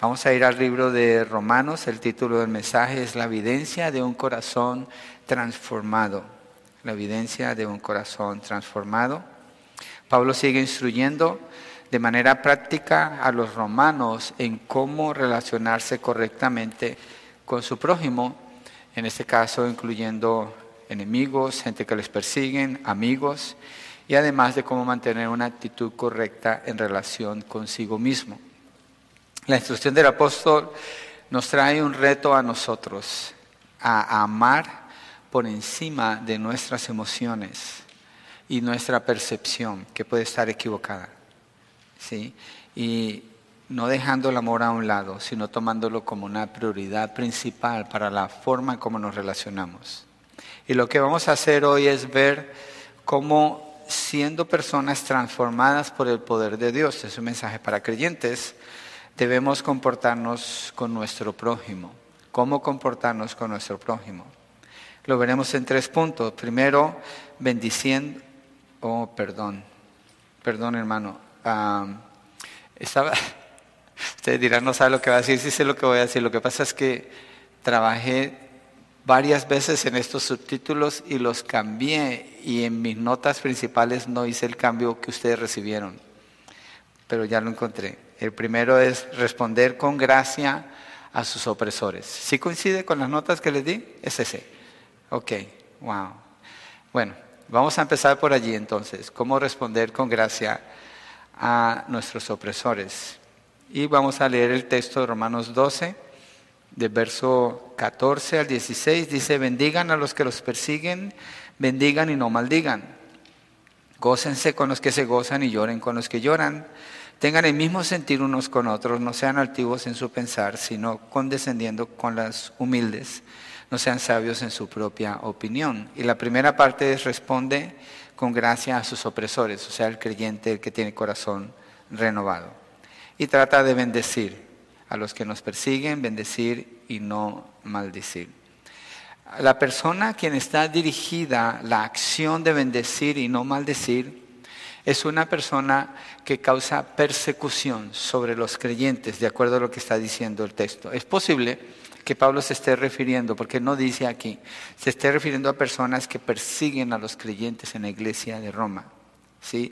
Vamos a ir al libro de Romanos, el título del mensaje es La evidencia de un corazón transformado. La evidencia de un corazón transformado. Pablo sigue instruyendo de manera práctica a los romanos en cómo relacionarse correctamente con su prójimo, en este caso incluyendo enemigos, gente que les persiguen, amigos, y además de cómo mantener una actitud correcta en relación consigo mismo. La instrucción del apóstol nos trae un reto a nosotros, a amar por encima de nuestras emociones y nuestra percepción, que puede estar equivocada. ¿sí? Y no dejando el amor a un lado, sino tomándolo como una prioridad principal para la forma en cómo nos relacionamos. Y lo que vamos a hacer hoy es ver cómo siendo personas transformadas por el poder de Dios, es un mensaje para creyentes, debemos comportarnos con nuestro prójimo. ¿Cómo comportarnos con nuestro prójimo? Lo veremos en tres puntos. Primero, bendiciendo, oh, perdón, perdón hermano. estaba, ustedes dirán, no sabe lo que va a decir, sí sé lo que voy a decir. Lo que pasa es que trabajé varias veces en estos subtítulos y los cambié y en mis notas principales no hice el cambio que ustedes recibieron, pero ya lo encontré. El primero es responder con gracia a sus opresores. ¿Sí coincide con las notas que les di? Es ese. Ok, wow. Bueno, vamos a empezar por allí entonces. ¿Cómo responder con gracia a nuestros opresores? Y vamos a leer el texto de Romanos 12, de verso 14 al 16. Dice, bendigan a los que los persiguen, bendigan y no maldigan. Gócense con los que se gozan y lloren con los que lloran. Tengan el mismo sentir unos con otros, no sean altivos en su pensar, sino condescendiendo con las humildes, no sean sabios en su propia opinión. Y la primera parte es responde con gracia a sus opresores, o sea, el creyente, el que tiene corazón renovado. Y trata de bendecir a los que nos persiguen, bendecir y no maldecir. La persona a quien está dirigida la acción de bendecir y no maldecir es una persona que causa persecución sobre los creyentes, de acuerdo a lo que está diciendo el texto. Es posible que Pablo se esté refiriendo, porque no dice aquí, se esté refiriendo a personas que persiguen a los creyentes en la iglesia de Roma. ¿sí?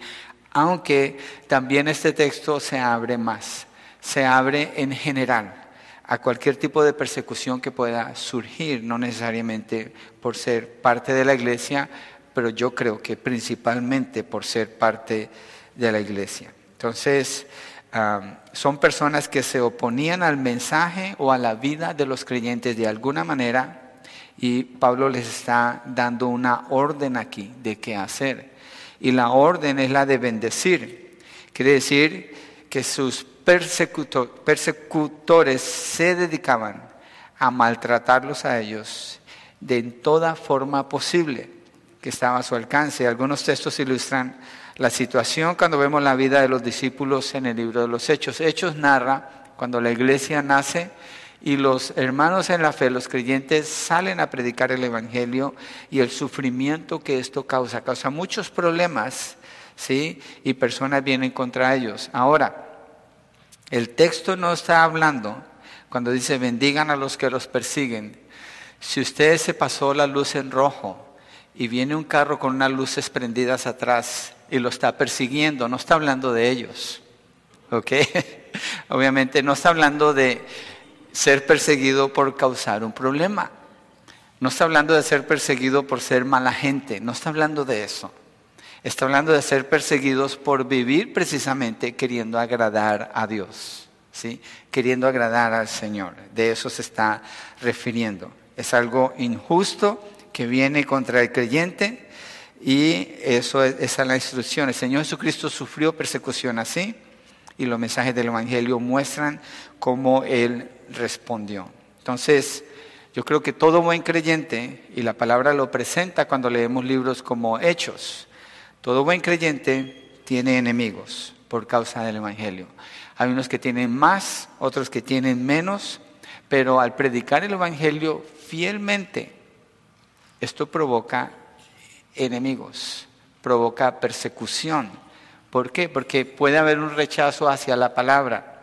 Aunque también este texto se abre más, se abre en general a cualquier tipo de persecución que pueda surgir, no necesariamente por ser parte de la iglesia, pero yo creo que principalmente por ser parte de la iglesia. Entonces, son personas que se oponían al mensaje o a la vida de los creyentes de alguna manera y Pablo les está dando una orden aquí de qué hacer. Y la orden es la de bendecir. Quiere decir que sus persecutores se dedicaban a maltratarlos a ellos de toda forma posible que estaba a su alcance. Algunos textos ilustran la situación cuando vemos la vida de los discípulos en el libro de los Hechos. Hechos narra cuando la iglesia nace y los hermanos en la fe, los creyentes, salen a predicar el Evangelio y el sufrimiento que esto causa. Causa muchos problemas, ¿sí? Y personas vienen contra ellos. Ahora, el texto no está hablando cuando dice bendigan a los que los persiguen. Si usted se pasó la luz en rojo, y viene un carro con unas luces prendidas atrás y lo está persiguiendo, no está hablando de ellos. ¿Ok? Obviamente no está hablando de ser perseguido por causar un problema. No está hablando de ser perseguido por ser mala gente, no está hablando de eso. Está hablando de ser perseguidos por vivir precisamente queriendo agradar a Dios, ¿sí? Queriendo agradar al Señor. De eso se está refiriendo. Es algo injusto, que viene contra el creyente y eso es, esa es la instrucción. El Señor Jesucristo sufrió persecución así y los mensajes del Evangelio muestran cómo Él respondió. Entonces, yo creo que todo buen creyente, y la palabra lo presenta cuando leemos libros como Hechos, todo buen creyente tiene enemigos por causa del Evangelio. Hay unos que tienen más, otros que tienen menos, pero al predicar el Evangelio fielmente, esto provoca enemigos, provoca persecución. ¿Por qué? Porque puede haber un rechazo hacia la palabra.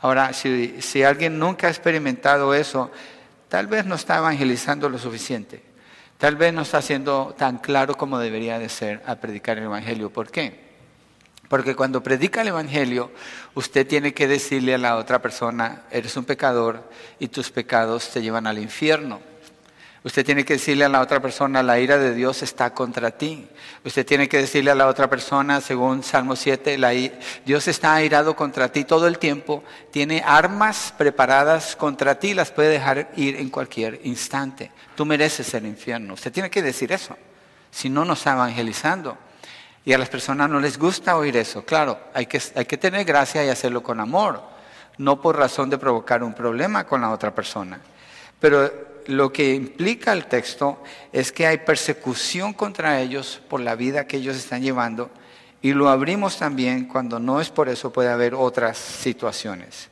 Ahora, si, alguien nunca ha experimentado eso, tal vez no está evangelizando lo suficiente. Tal vez no está siendo tan claro como debería de ser a predicar el Evangelio. ¿Por qué? Porque cuando predica el Evangelio, usted tiene que decirle a la otra persona, eres un pecador y tus pecados te llevan al infierno. Usted tiene que decirle a la otra persona, la ira de Dios está contra ti. Usted tiene que decirle a la otra persona, según Salmo 7, la, Dios está airado contra ti todo el tiempo, tiene armas preparadas contra ti, las puede dejar ir en cualquier instante. Tú mereces el infierno. Usted tiene que decir eso, si no nos está evangelizando. Y a las personas no les gusta oír eso. Claro, hay que tener gracia y hacerlo con amor, no por razón de provocar un problema con la otra persona. Pero lo que implica el texto es que hay persecución contra ellos por la vida que ellos están llevando y lo abrimos también cuando no es por eso puede haber otras situaciones.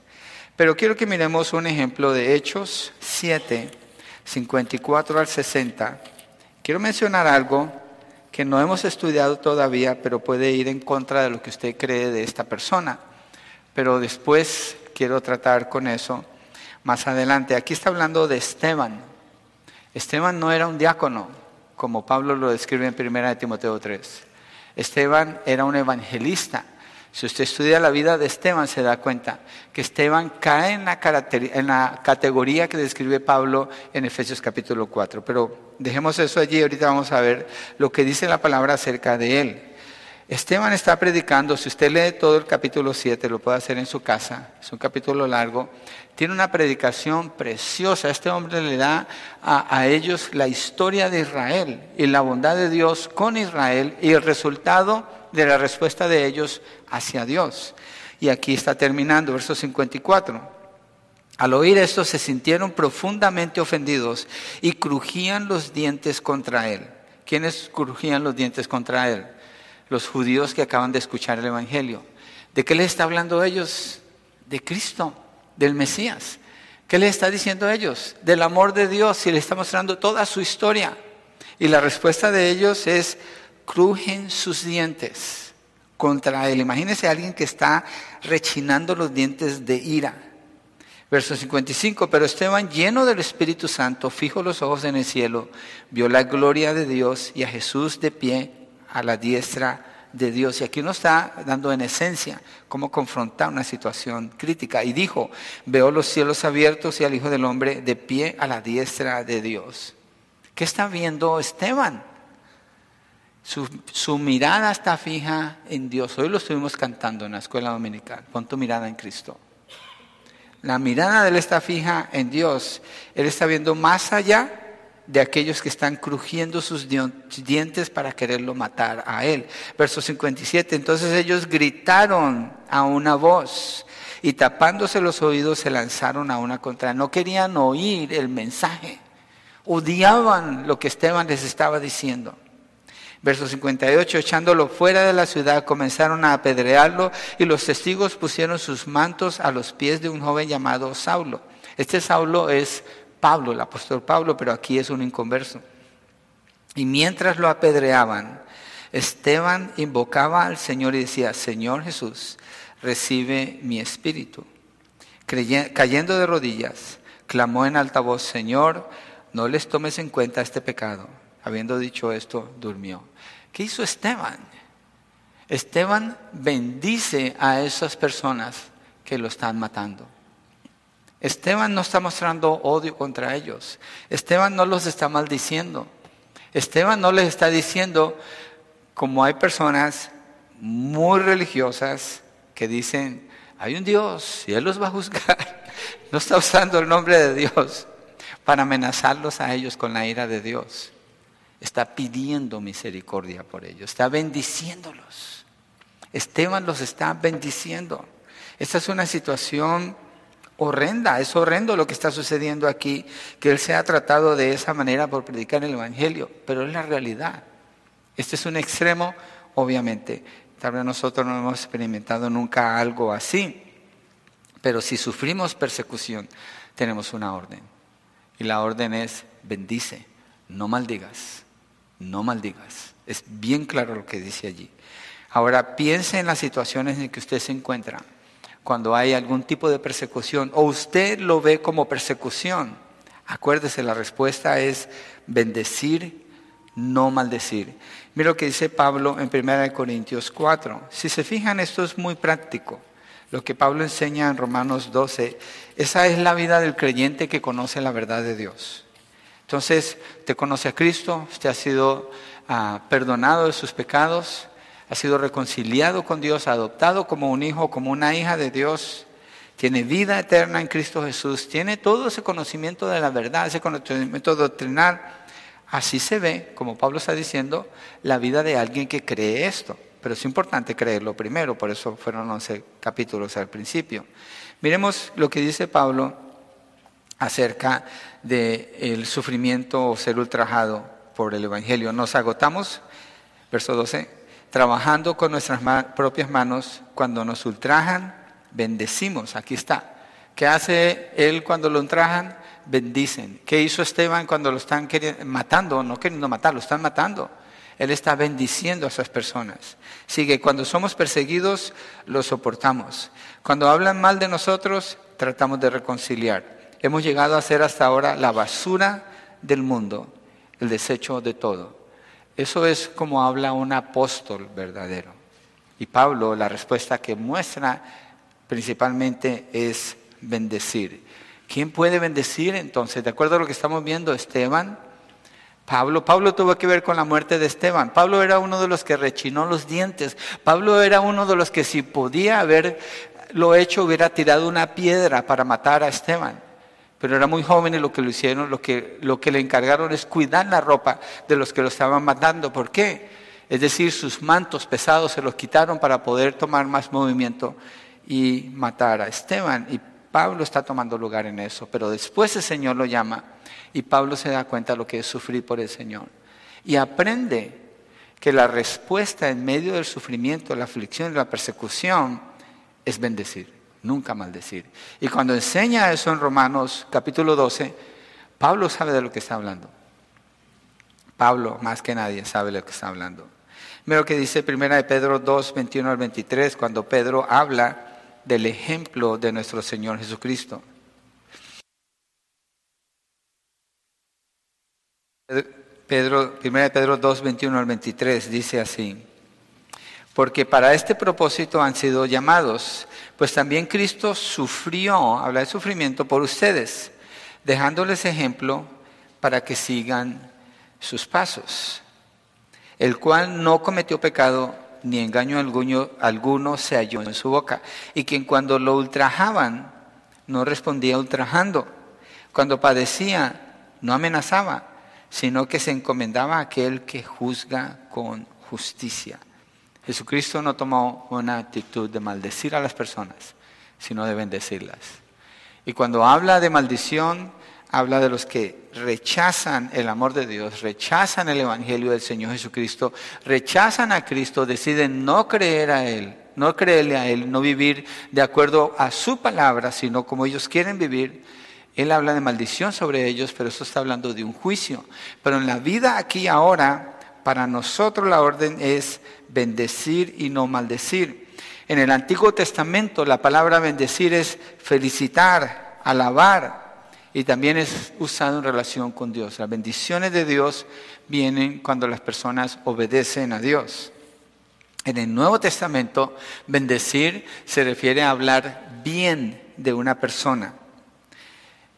Pero quiero que miremos un ejemplo de Hechos 7, 54 al 60. Quiero mencionar algo que no hemos estudiado todavía, pero puede ir en contra de lo que usted cree de esta persona. Pero después quiero tratar con eso más adelante. Aquí está hablando de Esteban. Esteban no era un diácono, como Pablo lo describe en 1 Timoteo 3. Esteban era un evangelista. Si usted estudia la vida de Esteban, se da cuenta que Esteban cae en la, en la categoría que describe Pablo en Efesios capítulo 4. Pero dejemos eso allí, ahorita vamos a ver lo que dice la palabra acerca de él. Esteban está predicando, si usted lee todo el capítulo 7, lo puede hacer en su casa, es un capítulo largo, tiene una predicación preciosa. Este hombre le da a, ellos la historia de Israel y la bondad de Dios con Israel y el resultado de la respuesta de ellos hacia Dios. Y aquí está terminando, verso 54. Al oír esto se sintieron profundamente ofendidos y crujían los dientes contra él. ¿Quiénes crujían los dientes contra él? Los judíos que acaban de escuchar el Evangelio. ¿De qué les está hablando ellos? De Cristo del Mesías. ¿Qué le está diciendo a ellos? Del amor de Dios y le está mostrando toda su historia. Y la respuesta de ellos es, crujen sus dientes contra él. Imagínense a alguien que está rechinando los dientes de ira. Verso 55, pero Esteban, lleno del Espíritu Santo, fijo los ojos en el cielo, vio la gloria de Dios y a Jesús de pie a la diestra de Dios. Y aquí nos está dando en esencia cómo confrontar una situación crítica. Y dijo, veo los cielos abiertos y al Hijo del Hombre de pie a la diestra de Dios. ¿Qué está viendo Esteban? Su, su, mirada está fija en Dios. Hoy lo estuvimos cantando en la escuela dominical. Pon tu mirada en Cristo. La mirada de él está fija en Dios. Él está viendo más allá de aquellos que están crujiendo sus dientes para quererlo matar a él. Verso 57, entonces ellos gritaron a una voz y tapándose los oídos se lanzaron a una contra. No querían oír el mensaje, odiaban lo que Esteban les estaba diciendo. Verso 58, echándolo fuera de la ciudad, comenzaron a apedrearlo y los testigos pusieron sus mantos a los pies de un joven llamado Saulo. Este Saulo es Pablo, el apóstol Pablo, pero aquí es un inconverso. Y mientras lo apedreaban, Esteban invocaba al Señor y decía, Señor Jesús, recibe mi espíritu. cayendo de rodillas, clamó en alta voz, Señor, no les tomes en cuenta este pecado. Habiendo dicho esto, durmió. ¿Qué hizo Esteban? Esteban bendice a esas personas que lo están matando. Esteban no está mostrando odio contra ellos. Esteban no los está maldiciendo. Esteban no les está diciendo, como hay personas muy religiosas que dicen, hay un Dios y Él los va a juzgar. No está usando el nombre de Dios para amenazarlos a ellos con la ira de Dios. Está pidiendo misericordia por ellos, está bendiciéndolos. Esteban los está bendiciendo. Esta es una situación horrenda, es horrendo lo que está sucediendo aquí, que él se ha tratado de esa manera por predicar el Evangelio, pero es la realidad. Este es un extremo, obviamente. Tal vez nosotros no hemos experimentado nunca algo así, pero si sufrimos persecución, tenemos una orden. Y la orden es, bendice, no maldigas, no maldigas. Es bien claro lo que dice allí. Ahora piense en las situaciones en que usted se encuentra cuando hay algún tipo de persecución o usted lo ve como persecución, acuérdese, la respuesta es bendecir, no maldecir. Mira lo que dice Pablo en 1 Corintios 4. Si se fijan, esto es muy práctico. Lo que Pablo enseña en Romanos 12, esa es la vida del creyente que conoce la verdad de Dios. Entonces, te conoce a Cristo, usted ha sido ah, perdonado de sus pecados, ha sido reconciliado con Dios, adoptado como un hijo, como una hija de Dios, tiene vida eterna en Cristo Jesús, tiene todo ese conocimiento de la verdad, ese conocimiento doctrinal. Así se ve, como Pablo está diciendo, la vida de alguien que cree esto. Pero es importante creerlo primero, por eso fueron 11 capítulos al principio. Miremos lo que dice Pablo acerca del sufrimiento o ser ultrajado por el Evangelio. Nos agotamos, verso 12, trabajando con nuestras propias manos, cuando nos ultrajan, bendecimos. Aquí está. ¿Qué hace él cuando lo ultrajan? Bendicen. ¿Qué hizo Esteban cuando lo están matando? No queriendo matar, lo están matando. Él está bendiciendo a esas personas. Sigue, cuando somos perseguidos, lo soportamos. Cuando hablan mal de nosotros, tratamos de reconciliar. Hemos llegado a ser hasta ahora la basura del mundo, el desecho de todo. Eso es como habla un apóstol verdadero. Y Pablo, la respuesta que muestra principalmente es bendecir. ¿Quién puede bendecir entonces? De acuerdo a lo que estamos viendo, Esteban, Pablo, Pablo tuvo que ver con la muerte de Esteban. Pablo era uno de los que rechinó los dientes. Pablo era uno de los que si podía haberlo hecho hubiera tirado una piedra para matar a Esteban pero era muy joven y lo que lo hicieron, lo que, lo que le encargaron es cuidar la ropa de los que lo estaban matando. ¿Por qué? Es decir, sus mantos pesados se los quitaron para poder tomar más movimiento y matar a Esteban. Y Pablo está tomando lugar en eso, pero después el Señor lo llama y Pablo se da cuenta de lo que es sufrir por el Señor. Y aprende que la respuesta en medio del sufrimiento, la aflicción y la persecución es bendecir nunca maldecir. Y cuando enseña eso en Romanos capítulo 12, Pablo sabe de lo que está hablando. Pablo, más que nadie, sabe de lo que está hablando. Mira lo que dice primera de Pedro 2, 21 al 23, cuando Pedro habla del ejemplo de nuestro Señor Jesucristo. Pedro, primera de Pedro 2, 21 al 23 dice así, porque para este propósito han sido llamados pues también Cristo sufrió, habla de sufrimiento por ustedes, dejándoles ejemplo para que sigan sus pasos, el cual no cometió pecado ni engaño alguno, alguno se halló en su boca, y quien cuando lo ultrajaban no respondía ultrajando, cuando padecía no amenazaba, sino que se encomendaba a aquel que juzga con justicia. Jesucristo no tomó una actitud de maldecir a las personas, sino de bendecirlas. Y cuando habla de maldición, habla de los que rechazan el amor de Dios, rechazan el Evangelio del Señor Jesucristo, rechazan a Cristo, deciden no creer a Él, no creerle a Él, no vivir de acuerdo a su palabra, sino como ellos quieren vivir. Él habla de maldición sobre ellos, pero eso está hablando de un juicio. Pero en la vida aquí ahora, para nosotros la orden es bendecir y no maldecir. En el Antiguo Testamento la palabra bendecir es felicitar, alabar y también es usado en relación con Dios. Las bendiciones de Dios vienen cuando las personas obedecen a Dios. En el Nuevo Testamento, bendecir se refiere a hablar bien de una persona.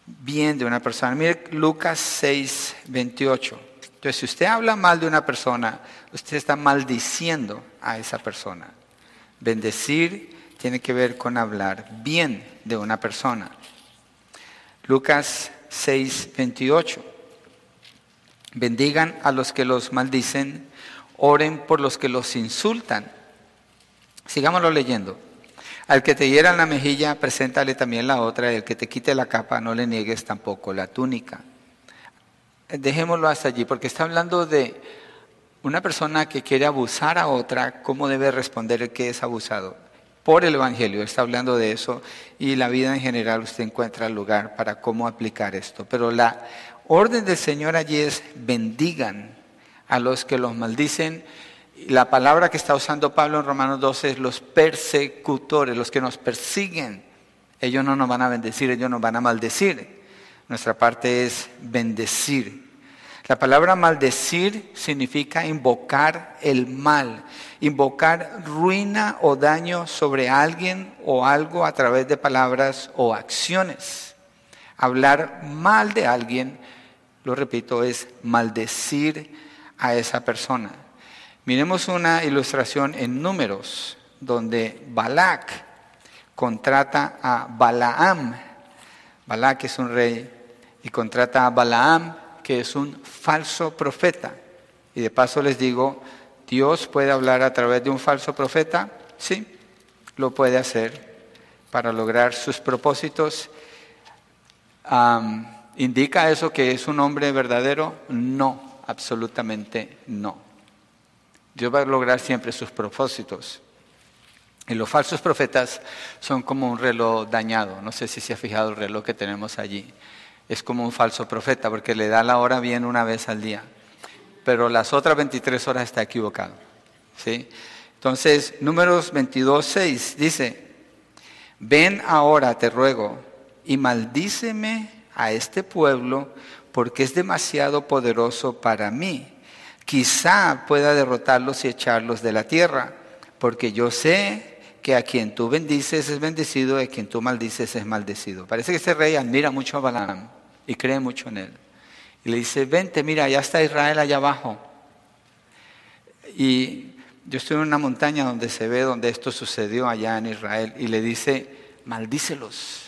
Bien de una persona. Mire Lucas 6, 28. Entonces, si usted habla mal de una persona, usted está maldiciendo a esa persona. Bendecir tiene que ver con hablar bien de una persona. Lucas 6, 28. Bendigan a los que los maldicen, oren por los que los insultan. Sigámoslo leyendo. Al que te hiera la mejilla, preséntale también la otra, y al que te quite la capa, no le niegues tampoco la túnica dejémoslo hasta allí, porque está hablando de una persona que quiere abusar a otra, ¿cómo debe responder el que es abusado? Por el Evangelio, está hablando de eso y la vida en general usted encuentra lugar para cómo aplicar esto. Pero la orden del Señor allí es bendigan a los que los maldicen, La palabra que está usando Pablo en Romanos 12 es los persecutores, los que nos persiguen. Ellos no nos van a bendecir, ellos nos van a maldecir. Nuestra parte es bendecir. La palabra maldecir significa invocar el mal, invocar ruina o daño sobre alguien o algo a través de palabras o acciones. Hablar mal de alguien, lo repito, es maldecir a esa persona. Miremos una ilustración en números donde Balak contrata a Balaam. Balak es un rey y contrata a Balaam que es un falso profeta. Y de paso les digo, ¿Dios puede hablar a través de un falso profeta? Sí, lo puede hacer para lograr sus propósitos. ¿Indica eso que es un hombre verdadero? No, absolutamente no. Dios va a lograr siempre sus propósitos. Y los falsos profetas son como un reloj dañado. No sé si se ha fijado el reloj que tenemos allí es como un falso profeta porque le da la hora bien una vez al día, pero las otras 23 horas está equivocado. ¿sí? Entonces, números 22, 6 dice, ven ahora, te ruego, y maldíceme a este pueblo porque es demasiado poderoso para mí. Quizá pueda derrotarlos y echarlos de la tierra, porque yo sé que a quien tú bendices es bendecido y a quien tú maldices es maldecido. Parece que ese rey admira mucho a Balaam y cree mucho en él. Y le dice, vente, mira, ya está Israel allá abajo. Y yo estoy en una montaña donde se ve donde esto sucedió allá en Israel y le dice, maldícelos.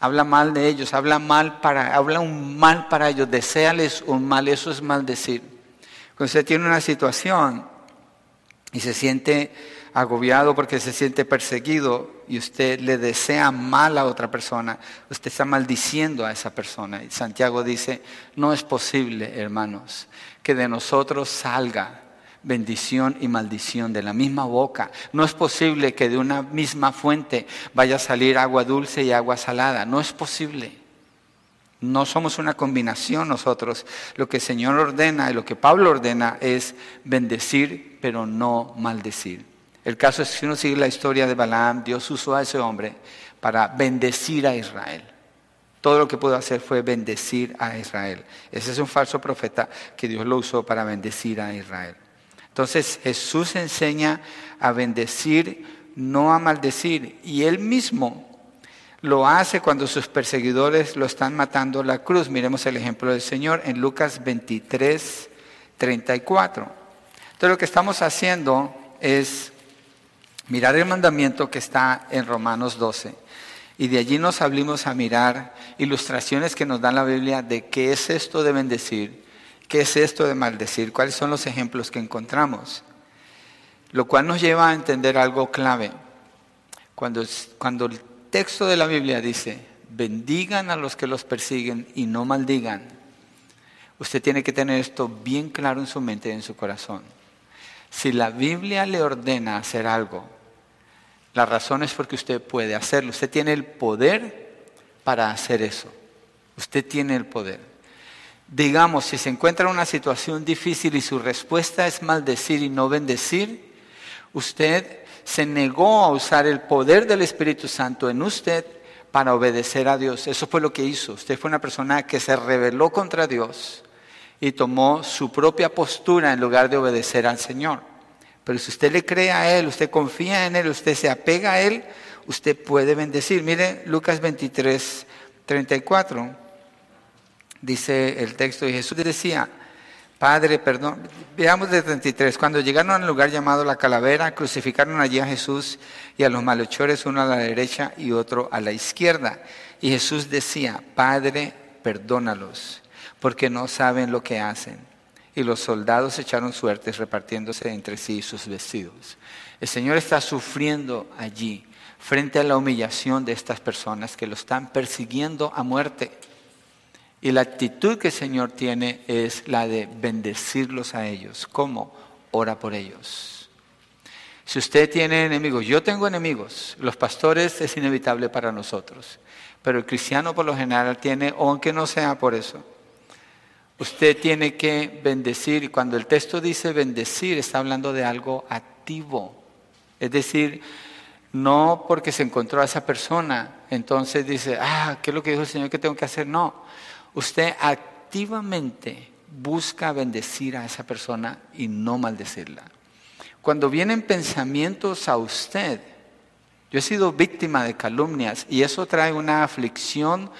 Habla mal de ellos, habla mal para, habla un mal para ellos, deséales un mal, eso es maldecir. Cuando usted tiene una situación y se siente agobiado porque se siente perseguido y usted le desea mal a otra persona, usted está maldiciendo a esa persona. Y Santiago dice, no es posible, hermanos, que de nosotros salga bendición y maldición de la misma boca. No es posible que de una misma fuente vaya a salir agua dulce y agua salada. No es posible. No somos una combinación nosotros. Lo que el Señor ordena y lo que Pablo ordena es bendecir, pero no maldecir. El caso es que si uno sigue la historia de Balaam, Dios usó a ese hombre para bendecir a Israel. Todo lo que pudo hacer fue bendecir a Israel. Ese es un falso profeta que Dios lo usó para bendecir a Israel. Entonces Jesús enseña a bendecir, no a maldecir. Y él mismo lo hace cuando sus perseguidores lo están matando a la cruz. Miremos el ejemplo del Señor en Lucas 23, 34. Entonces lo que estamos haciendo es mirar el mandamiento que está en Romanos 12. Y de allí nos abrimos a mirar ilustraciones que nos dan la Biblia de qué es esto de bendecir, qué es esto de maldecir, cuáles son los ejemplos que encontramos. Lo cual nos lleva a entender algo clave. Cuando, cuando el texto de la Biblia dice, bendigan a los que los persiguen y no maldigan, usted tiene que tener esto bien claro en su mente y en su corazón. Si la Biblia le ordena hacer algo, la razón es porque usted puede hacerlo. Usted tiene el poder para hacer eso. Usted tiene el poder. Digamos, si se encuentra en una situación difícil y su respuesta es maldecir y no bendecir, usted se negó a usar el poder del Espíritu Santo en usted para obedecer a Dios. Eso fue lo que hizo. Usted fue una persona que se rebeló contra Dios y tomó su propia postura en lugar de obedecer al Señor. Pero si usted le cree a Él, usted confía en Él, usted se apega a Él, usted puede bendecir. Mire Lucas 23, 34. Dice el texto, y Jesús decía, Padre, perdón. Veamos de 33. Cuando llegaron al lugar llamado la calavera, crucificaron allí a Jesús y a los malhechores, uno a la derecha y otro a la izquierda. Y Jesús decía, Padre, perdónalos, porque no saben lo que hacen y los soldados echaron suertes repartiéndose entre sí sus vestidos. El Señor está sufriendo allí frente a la humillación de estas personas que lo están persiguiendo a muerte. Y la actitud que el Señor tiene es la de bendecirlos a ellos. ¿Cómo? Ora por ellos. Si usted tiene enemigos, yo tengo enemigos, los pastores es inevitable para nosotros, pero el cristiano por lo general tiene, aunque no sea por eso, Usted tiene que bendecir y cuando el texto dice bendecir está hablando de algo activo. Es decir, no porque se encontró a esa persona, entonces dice, ah, ¿qué es lo que dijo el Señor que tengo que hacer? No, usted activamente busca bendecir a esa persona y no maldecirla. Cuando vienen pensamientos a usted, yo he sido víctima de calumnias y eso trae una aflicción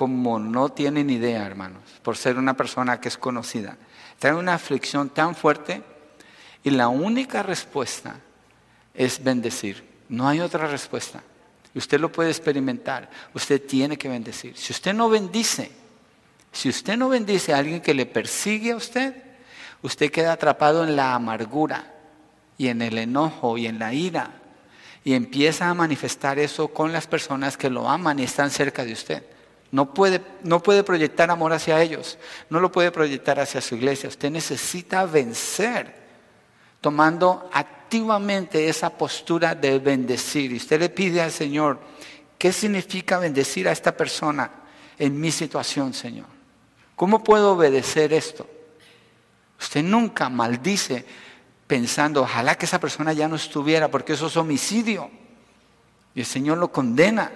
como no tienen idea, hermanos, por ser una persona que es conocida. Trae una aflicción tan fuerte y la única respuesta es bendecir. No hay otra respuesta. Usted lo puede experimentar. Usted tiene que bendecir. Si usted no bendice, si usted no bendice a alguien que le persigue a usted, usted queda atrapado en la amargura y en el enojo y en la ira y empieza a manifestar eso con las personas que lo aman y están cerca de usted. No puede, no puede proyectar amor hacia ellos, no lo puede proyectar hacia su iglesia. Usted necesita vencer tomando activamente esa postura de bendecir. Y usted le pide al Señor, ¿qué significa bendecir a esta persona en mi situación, Señor? ¿Cómo puedo obedecer esto? Usted nunca maldice pensando, ojalá que esa persona ya no estuviera, porque eso es homicidio. Y el Señor lo condena.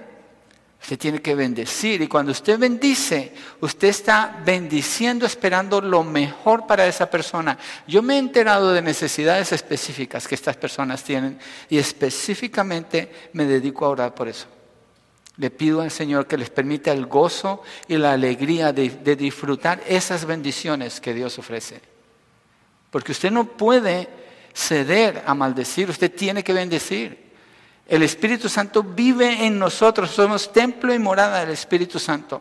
Usted tiene que bendecir. Y cuando usted bendice, usted está bendiciendo esperando lo mejor para esa persona. Yo me he enterado de necesidades específicas que estas personas tienen y específicamente me dedico a orar por eso. Le pido al Señor que les permita el gozo y la alegría de, de disfrutar esas bendiciones que Dios ofrece. Porque usted no puede ceder a maldecir, usted tiene que bendecir. El Espíritu Santo vive en nosotros, somos templo y morada del Espíritu Santo.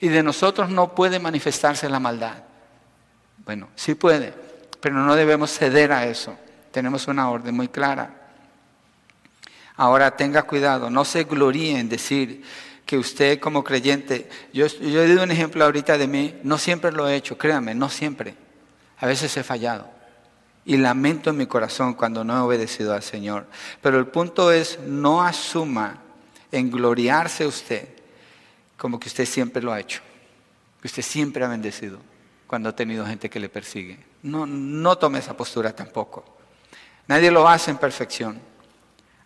Y de nosotros no puede manifestarse la maldad. Bueno, sí puede, pero no debemos ceder a eso. Tenemos una orden muy clara. Ahora tenga cuidado, no se gloríe en decir que usted como creyente, yo, yo he dado un ejemplo ahorita de mí, no siempre lo he hecho, créame, no siempre. A veces he fallado. Y lamento en mi corazón cuando no he obedecido al Señor. Pero el punto es, no asuma en gloriarse usted como que usted siempre lo ha hecho. Que usted siempre ha bendecido cuando ha tenido gente que le persigue. No, no tome esa postura tampoco. Nadie lo hace en perfección.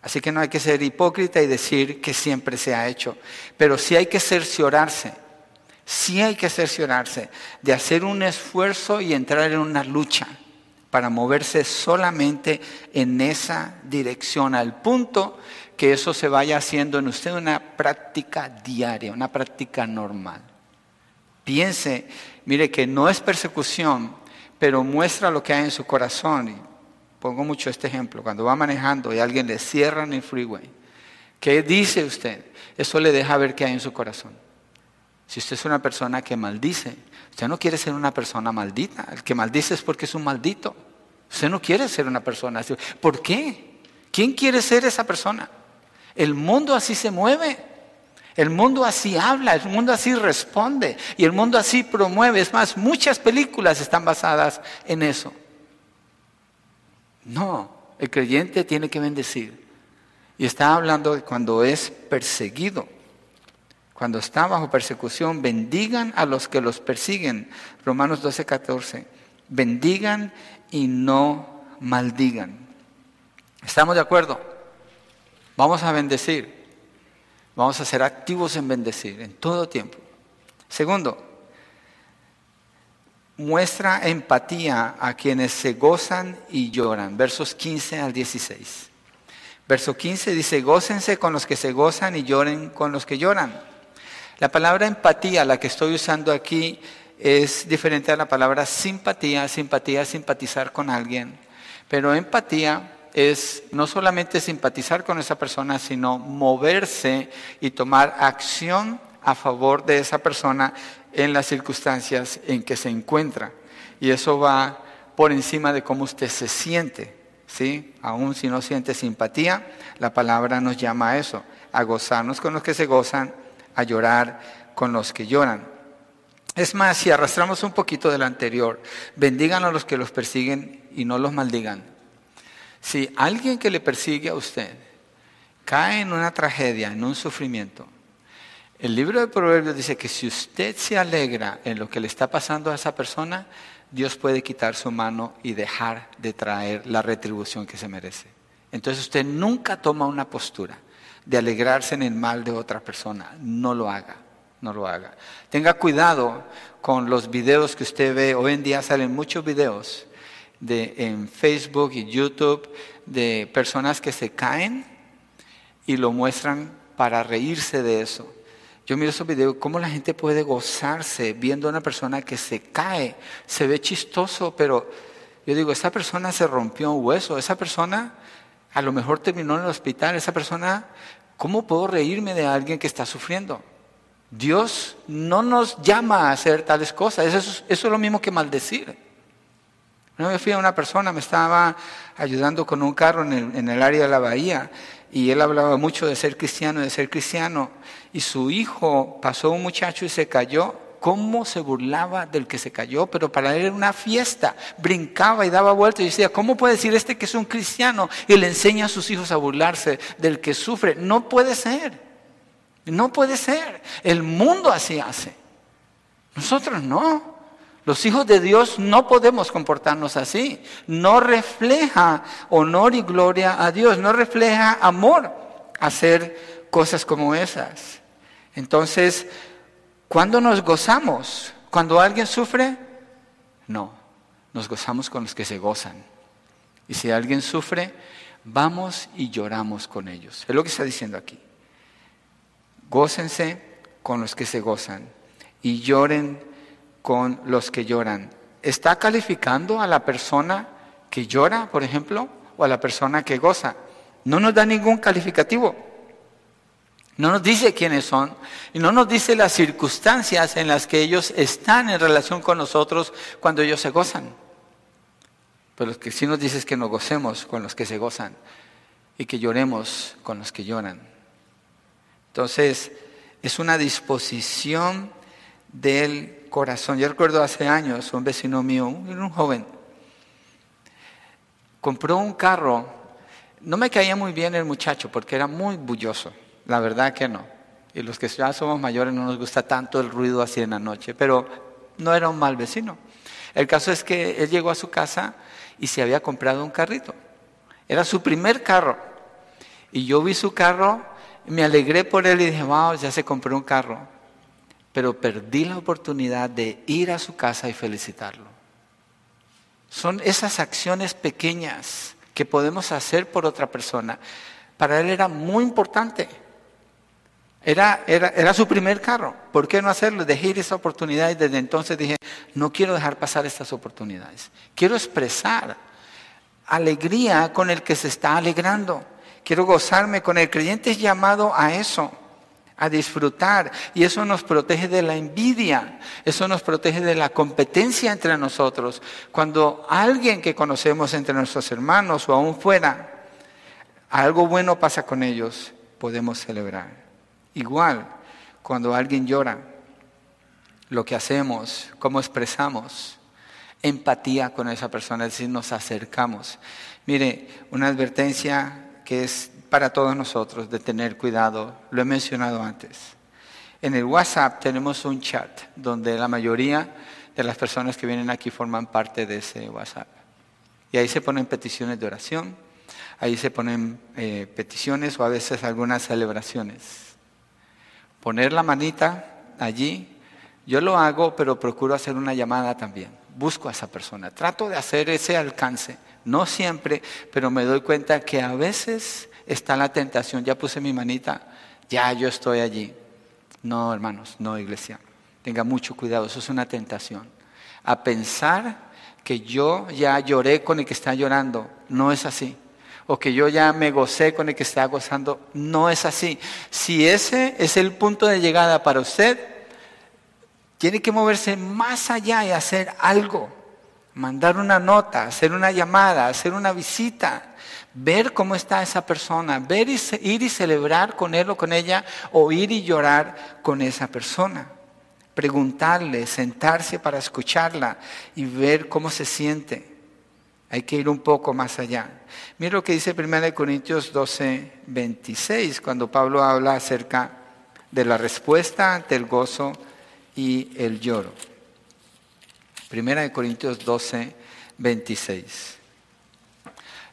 Así que no hay que ser hipócrita y decir que siempre se ha hecho. Pero sí hay que cerciorarse, sí hay que cerciorarse de hacer un esfuerzo y entrar en una lucha para moverse solamente en esa dirección, al punto que eso se vaya haciendo en usted una práctica diaria, una práctica normal. Piense, mire que no es persecución, pero muestra lo que hay en su corazón. Pongo mucho este ejemplo, cuando va manejando y alguien le cierra en el freeway, ¿qué dice usted? Eso le deja ver qué hay en su corazón. Si usted es una persona que maldice, usted no quiere ser una persona maldita. El que maldice es porque es un maldito. Usted no quiere ser una persona así. ¿Por qué? ¿Quién quiere ser esa persona? El mundo así se mueve. El mundo así habla, el mundo así responde y el mundo así promueve. Es más, muchas películas están basadas en eso. No, el creyente tiene que bendecir. Y está hablando de cuando es perseguido. Cuando está bajo persecución, bendigan a los que los persiguen. Romanos 12, 14. Bendigan y no maldigan. ¿Estamos de acuerdo? Vamos a bendecir. Vamos a ser activos en bendecir en todo tiempo. Segundo, muestra empatía a quienes se gozan y lloran. Versos 15 al 16. Verso 15 dice, gócense con los que se gozan y lloren con los que lloran. La palabra empatía, la que estoy usando aquí, es diferente a la palabra simpatía. Simpatía es simpatizar con alguien. Pero empatía es no solamente simpatizar con esa persona, sino moverse y tomar acción a favor de esa persona en las circunstancias en que se encuentra. Y eso va por encima de cómo usted se siente. ¿sí? Aún si no siente simpatía, la palabra nos llama a eso, a gozarnos con los que se gozan, a llorar con los que lloran. Es más, si arrastramos un poquito del anterior, bendigan a los que los persiguen y no los maldigan. Si alguien que le persigue a usted cae en una tragedia, en un sufrimiento, El libro de Proverbios dice que si usted se alegra en lo que le está pasando a esa persona, Dios puede quitar su mano y dejar de traer la retribución que se merece. Entonces usted nunca toma una postura de alegrarse en el mal de otra persona. No lo haga, no lo haga. Tenga cuidado con los videos que usted ve. Hoy en día salen muchos videos de, en Facebook y YouTube de personas que se caen y lo muestran para reírse de eso. Yo miro esos videos, cómo la gente puede gozarse viendo a una persona que se cae. Se ve chistoso, pero yo digo, esa persona se rompió un hueso, esa persona a lo mejor terminó en el hospital, esa persona, ¿cómo puedo reírme de alguien que está sufriendo? Dios no nos llama a hacer tales cosas, eso, es lo mismo que maldecir. Una vez fui a una persona, me estaba ayudando con un carro en el, en el área de la bahía y él hablaba mucho de ser cristiano, de ser cristiano y su hijo pasó un muchacho y se cayó, cómo se burlaba del que se cayó, pero para él era una fiesta, brincaba y daba vueltas y decía, ¿cómo puede decir este que es un cristiano y le enseña a sus hijos a burlarse del que sufre? No puede ser, no puede ser. El mundo así hace, nosotros no. Los hijos de Dios no podemos comportarnos así. No refleja honor y gloria a Dios, no refleja amor hacer cosas como esas. Entonces, ¿cuándo nos gozamos? ¿Cuando alguien sufre? No, nos gozamos con los que se gozan. Y si alguien sufre, vamos y lloramos con ellos. Es lo que está diciendo aquí. Gócense con los que se gozan y lloren con los que lloran. ¿Está calificando a la persona que llora, por ejemplo, o a la persona que goza? No nos da ningún calificativo. No nos dice quiénes son y no nos dice las circunstancias en las que ellos están en relación con nosotros cuando ellos se gozan. Pero lo que sí nos dice es que nos gocemos con los que se gozan y que lloremos con los que lloran. Entonces, es una disposición del corazón. Yo recuerdo hace años un vecino mío, un joven, compró un carro. No me caía muy bien el muchacho porque era muy bulloso la verdad que no. Y los que ya somos mayores no nos gusta tanto el ruido así en la noche, pero no era un mal vecino. El caso es que él llegó a su casa y se había comprado un carrito. Era su primer carro. Y yo vi su carro, me alegré por él y dije, wow, ya se compró un carro. Pero perdí la oportunidad de ir a su casa y felicitarlo. Son esas acciones pequeñas que podemos hacer por otra persona. Para él era muy importante. Era, era, su primer carro. ¿Por qué no hacerlo? Dejé ir esa oportunidad y desde entonces dije, no quiero dejar pasar estas oportunidades. Quiero expresar alegría con el que se está alegrando. Quiero gozarme con el creyente llamado a eso, a disfrutar. Y eso nos protege de la envidia, eso nos protege de la competencia entre nosotros. Cuando alguien que conocemos entre nuestros hermanos o aún fuera, algo bueno pasa con ellos, podemos celebrar. Igual, cuando alguien llora, lo que hacemos, cómo expresamos empatía con esa persona, es decir, nos acercamos. Mire, una advertencia que es para todos nosotros de tener cuidado, lo he mencionado antes. En el WhatsApp tenemos un chat donde la mayoría de las personas que vienen aquí forman parte de ese WhatsApp. Y ahí se ponen peticiones de oración, ahí se ponen eh, peticiones o a veces algunas celebraciones poner la manita allí. Yo lo hago, pero procuro hacer una llamada también. Busco a esa persona. Trato de hacer ese alcance. No siempre, pero me doy cuenta que a veces está la tentación. Ya puse mi manita, ya yo estoy allí. No, hermanos, no, iglesia. Tenga mucho cuidado, eso es una tentación. A pensar que yo ya lloré con el que está llorando. No es así o que yo ya me gocé con el que está gozando. No es así. Si ese es el punto de llegada para usted, tiene que moverse más allá y hacer algo. Mandar una nota, hacer una llamada, hacer una visita, ver cómo está esa persona, ver y, ir y celebrar con él o con ella, o ir y llorar con esa persona. Preguntarle, sentarse para escucharla y ver cómo se siente. Hay que ir un poco más allá. Mira lo que dice 1 Corintios 12, 26, cuando Pablo habla acerca de la respuesta ante el gozo y el lloro. Primera de Corintios 12, 26.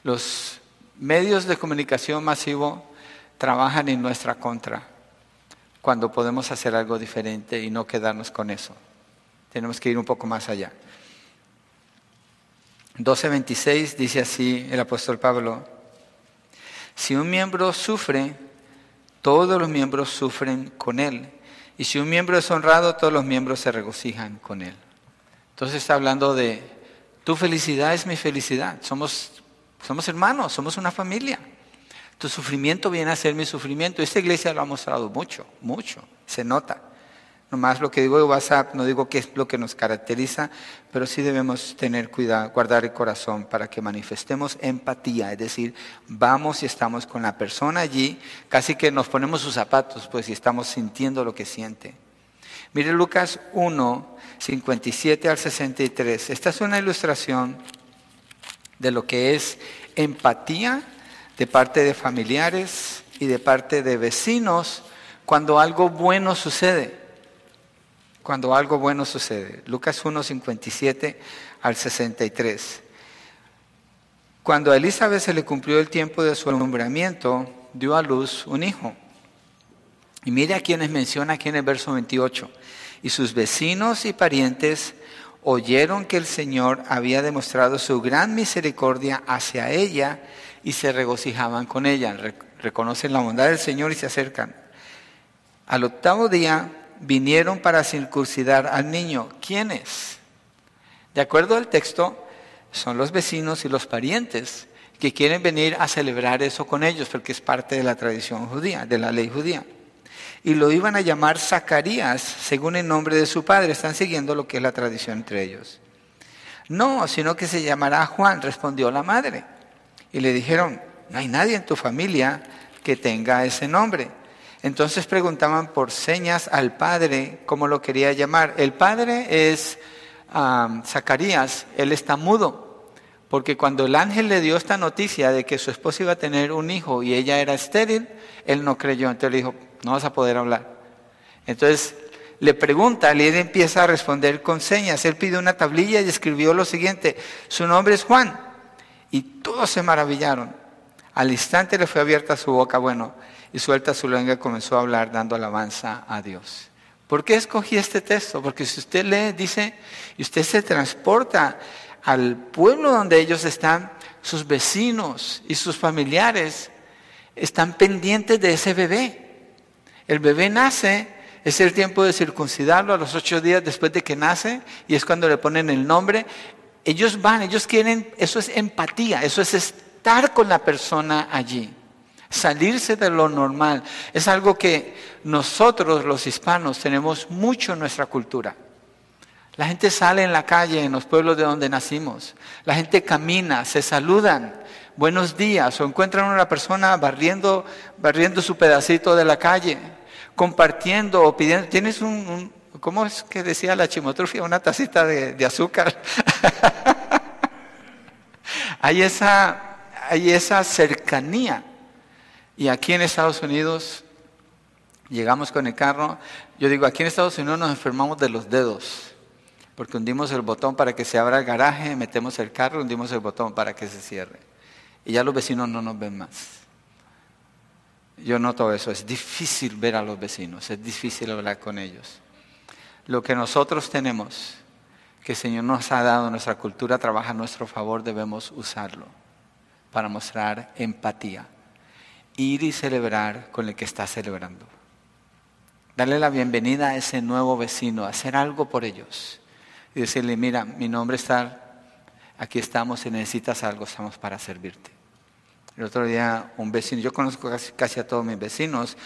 Los medios de comunicación masivo trabajan en nuestra contra cuando podemos hacer algo diferente y no quedarnos con eso. Tenemos que ir un poco más allá. 12.26 dice así el apóstol Pablo, si un miembro sufre, todos los miembros sufren con él. Y si un miembro es honrado, todos los miembros se regocijan con él. Entonces está hablando de, tu felicidad es mi felicidad. Somos, somos hermanos, somos una familia. Tu sufrimiento viene a ser mi sufrimiento. Esta iglesia lo ha mostrado mucho, mucho. Se nota. Nomás lo que digo de WhatsApp, no digo que es lo que nos caracteriza, pero sí debemos tener cuidado, guardar el corazón para que manifestemos empatía, es decir, vamos y estamos con la persona allí, casi que nos ponemos sus zapatos, pues, y estamos sintiendo lo que siente. Mire Lucas 1, 57 al 63. Esta es una ilustración de lo que es empatía de parte de familiares y de parte de vecinos cuando algo bueno sucede cuando algo bueno sucede. Lucas 1, 57 al 63. Cuando a Elizabeth se le cumplió el tiempo de su alumbramiento, dio a luz un hijo. Y mire a quienes menciona aquí en el verso 28. Y sus vecinos y parientes oyeron que el Señor había demostrado su gran misericordia hacia ella y se regocijaban con ella. Reconocen la bondad del Señor y se acercan. Al octavo día vinieron para circuncidar al niño. ¿Quiénes? De acuerdo al texto, son los vecinos y los parientes que quieren venir a celebrar eso con ellos, porque es parte de la tradición judía, de la ley judía. Y lo iban a llamar Zacarías, según el nombre de su padre. Están siguiendo lo que es la tradición entre ellos. No, sino que se llamará Juan, respondió la madre. Y le dijeron, no hay nadie en tu familia que tenga ese nombre. Entonces preguntaban por señas al padre cómo lo quería llamar. El padre es Zacarías, él está mudo, porque cuando el ángel le dio esta noticia de que su esposa iba a tener un hijo y ella era estéril, él no creyó, entonces le dijo, no vas a poder hablar. Entonces le pregunta y él empieza a responder con señas. Él pidió una tablilla y escribió lo siguiente, su nombre es Juan. Y todos se maravillaron. Al instante le fue abierta su boca, bueno, y suelta su lengua comenzó a hablar dando alabanza a Dios. ¿Por qué escogí este texto? Porque si usted lee, dice, y usted se transporta al pueblo donde ellos están, sus vecinos y sus familiares están pendientes de ese bebé. El bebé nace, es el tiempo de circuncidarlo a los ocho días después de que nace, y es cuando le ponen el nombre. Ellos van, ellos quieren, eso es empatía, eso es estar con la persona allí salirse de lo normal. Es algo que nosotros los hispanos tenemos mucho en nuestra cultura. La gente sale en la calle, en los pueblos de donde nacimos. La gente camina, se saludan, buenos días, o encuentran a una persona barriendo, barriendo su pedacito de la calle, compartiendo o pidiendo. Tienes un, ¿cómo es que decía la chimotrofia? Una tacita de, de azúcar. hay, esa, hay esa cercanía y aquí en Estados Unidos llegamos con el carro, yo digo, aquí en Estados Unidos nos enfermamos de los dedos, porque hundimos el botón para que se abra el garaje, metemos el carro, hundimos el botón para que se cierre. Y ya los vecinos no nos ven más. Yo noto eso, es difícil ver a los vecinos, es difícil hablar con ellos. Lo que nosotros tenemos, que el Señor nos ha dado, nuestra cultura trabaja a nuestro favor, debemos usarlo para mostrar empatía ir y celebrar con el que está celebrando. Darle la bienvenida a ese nuevo vecino, hacer algo por ellos y decirle, mira, mi nombre está, aquí estamos, si necesitas algo, estamos para servirte. El otro día un vecino, yo conozco casi, a todos mis vecinos,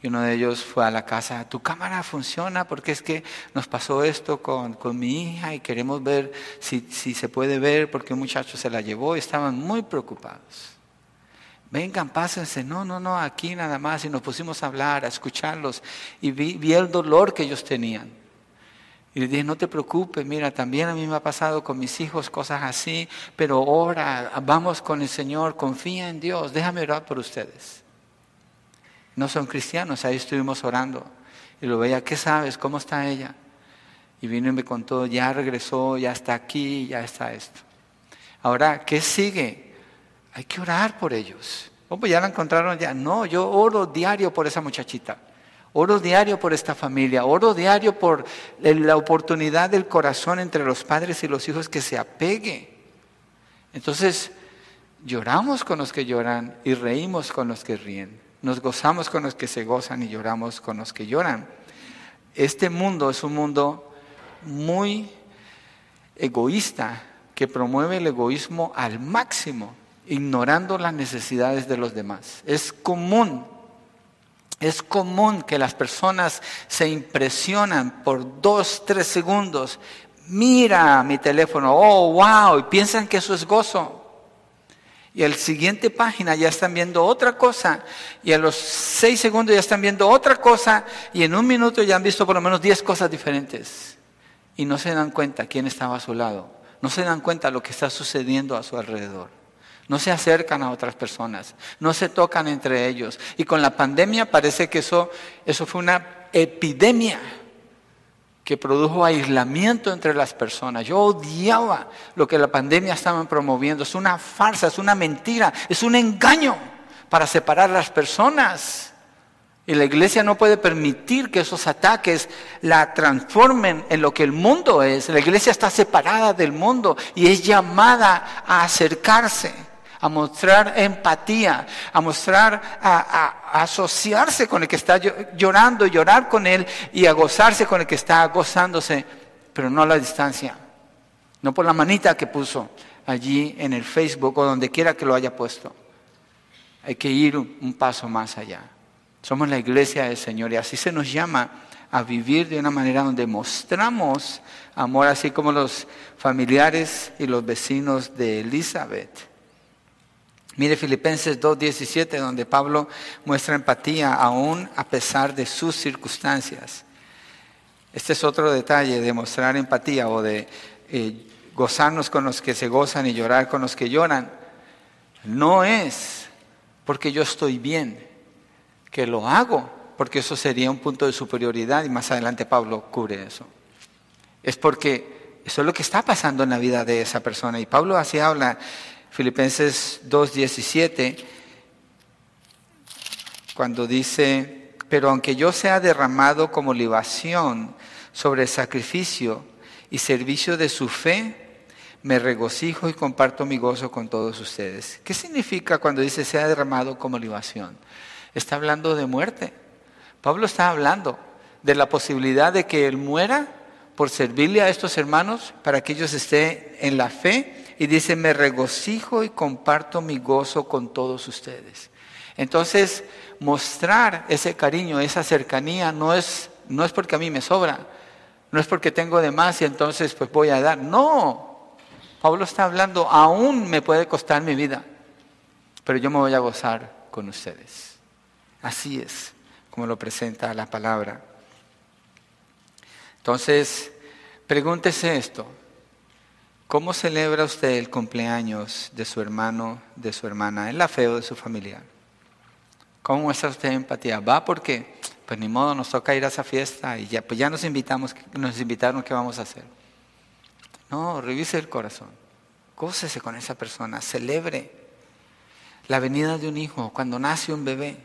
y uno de ellos fue a la casa, tu cámara funciona porque es que nos pasó esto con, con mi hija y queremos ver si, si se puede ver porque un muchacho se la llevó y estaban muy preocupados. Vengan, pásense. No, no, no, aquí nada más. Y nos pusimos a hablar, a escucharlos. Y vi, el dolor que ellos tenían. Y les dije, no te preocupes, mira, también a mí me ha pasado con mis hijos cosas así, pero ora, vamos con el Señor, confía en Dios, déjame orar por ustedes. No son cristianos, ahí estuvimos orando. Y lo veía, ¿qué sabes? ¿Cómo está ella? Y vino y me contó, ya regresó, ya está aquí, ya está esto. Ahora, ¿qué sigue? Hay que orar por ellos. Oh, pues ya la encontraron ya. No, yo oro diario por esa muchachita. Oro diario por esta familia, oro diario por la oportunidad del corazón entre los padres y los hijos que se apegue. Entonces, lloramos con los que lloran y reímos con los que ríen. Nos gozamos con los que se gozan y lloramos con los que lloran. Este mundo es un mundo muy egoísta que promueve el egoísmo al máximo, ignorando las necesidades de los demás. Es común es común que las personas se impresionan por dos, tres segundos. Mira mi teléfono, oh, wow, y piensan que eso es gozo. Y a la siguiente página ya están viendo otra cosa. Y a los seis segundos ya están viendo otra cosa. Y en un minuto ya han visto por lo menos diez cosas diferentes. Y no se dan cuenta quién estaba a su lado. No se dan cuenta lo que está sucediendo a su alrededor no se acercan a otras personas, no se tocan entre ellos. Y con la pandemia parece que eso, eso fue una epidemia que produjo aislamiento entre las personas. Yo odiaba lo que la pandemia estaba promoviendo. Es una farsa, es una mentira, es un engaño para separar las personas. Y la iglesia no puede permitir que esos ataques la transformen en lo que el mundo es. La iglesia está separada del mundo y es llamada a acercarse a mostrar empatía, a mostrar, a, asociarse con el que está llorando, llorar con él y a gozarse con el que está gozándose, pero no a la distancia, no por la manita que puso allí en el Facebook o donde quiera que lo haya puesto. Hay que ir un paso más allá. Somos la iglesia del Señor y así se nos llama a vivir de una manera donde mostramos amor, así como los familiares y los vecinos de Elizabeth Mire Filipenses 2.17, donde Pablo muestra empatía aún a pesar de sus circunstancias. Este es otro detalle de mostrar empatía o de eh, gozarnos con los que se gozan y llorar con los que lloran. No es porque yo estoy bien, que lo hago, porque eso sería un punto de superioridad y más adelante Pablo cubre eso. Es porque eso es lo que está pasando en la vida de esa persona. Y Pablo así habla Filipenses 2.17, cuando dice, pero aunque yo sea derramado como libación sobre el sacrificio y servicio de su fe, me regocijo y comparto mi gozo con todos ustedes. ¿Qué significa cuando dice sea derramado como libación? Está hablando de muerte. Pablo está hablando de la posibilidad de que él muera por servirle a estos hermanos para que ellos estén en la fe y dice, me regocijo y comparto mi gozo con todos ustedes. Entonces, mostrar ese cariño, esa cercanía, no es, no es porque a mí me sobra, no es porque tengo de más y entonces pues voy a dar. No, Pablo está hablando, aún me puede costar mi vida, pero yo me voy a gozar con ustedes. Así es como lo presenta la palabra. Entonces, pregúntese esto, ¿Cómo celebra usted el cumpleaños de su hermano, de su hermana, en la fe o de su familiar? ¿Cómo muestra usted empatía? ¿Va porque, pues ni modo, nos toca ir a esa fiesta y ya, pues ya nos invitamos, nos invitaron, ¿qué vamos a hacer? No, revise el corazón, gócese con esa persona, celebre la venida de un hijo, cuando nace un bebé,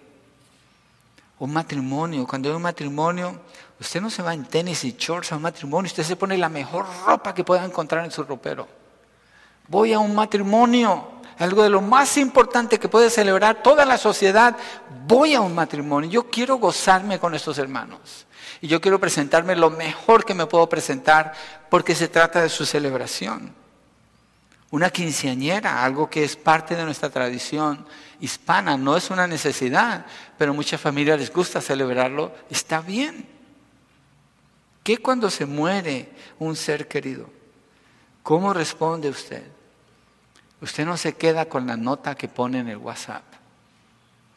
un matrimonio, cuando hay un matrimonio, Usted no se va en tenis y shorts a un matrimonio, usted se pone la mejor ropa que pueda encontrar en su ropero. Voy a un matrimonio, algo de lo más importante que puede celebrar toda la sociedad. Voy a un matrimonio, yo quiero gozarme con estos hermanos. Y yo quiero presentarme lo mejor que me puedo presentar porque se trata de su celebración. Una quinceañera, algo que es parte de nuestra tradición hispana, no es una necesidad, pero muchas familias les gusta celebrarlo, está bien. ¿Qué cuando se muere un ser querido? ¿Cómo responde usted? Usted no se queda con la nota que pone en el WhatsApp.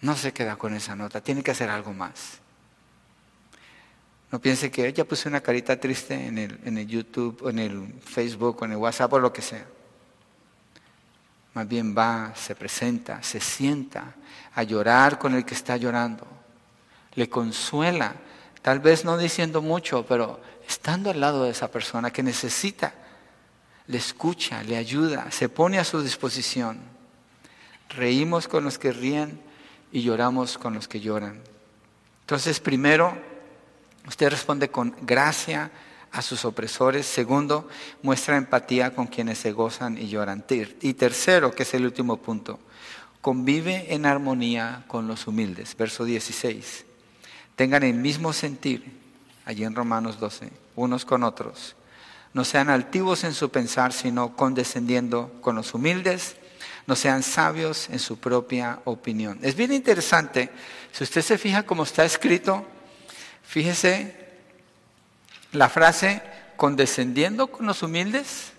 No se queda con esa nota, tiene que hacer algo más. No piense que ella puso una carita triste en el, en el YouTube, o en el Facebook, o en el WhatsApp, o lo que sea. Más bien va, se presenta, se sienta a llorar con el que está llorando. Le consuela Tal vez no diciendo mucho, pero estando al lado de esa persona que necesita, le escucha, le ayuda, se pone a su disposición. Reímos con los que ríen y lloramos con los que lloran. Entonces, primero, usted responde con gracia a sus opresores. Segundo, muestra empatía con quienes se gozan y lloran. Y tercero, que es el último punto, convive en armonía con los humildes. Verso 16. Tengan el mismo sentir, allí en Romanos 12, unos con otros. No sean altivos en su pensar, sino condescendiendo con los humildes no sean sabios en su propia opinión. Es bien interesante, si usted se fija cómo está escrito, fíjese la frase condescendiendo con los humildes,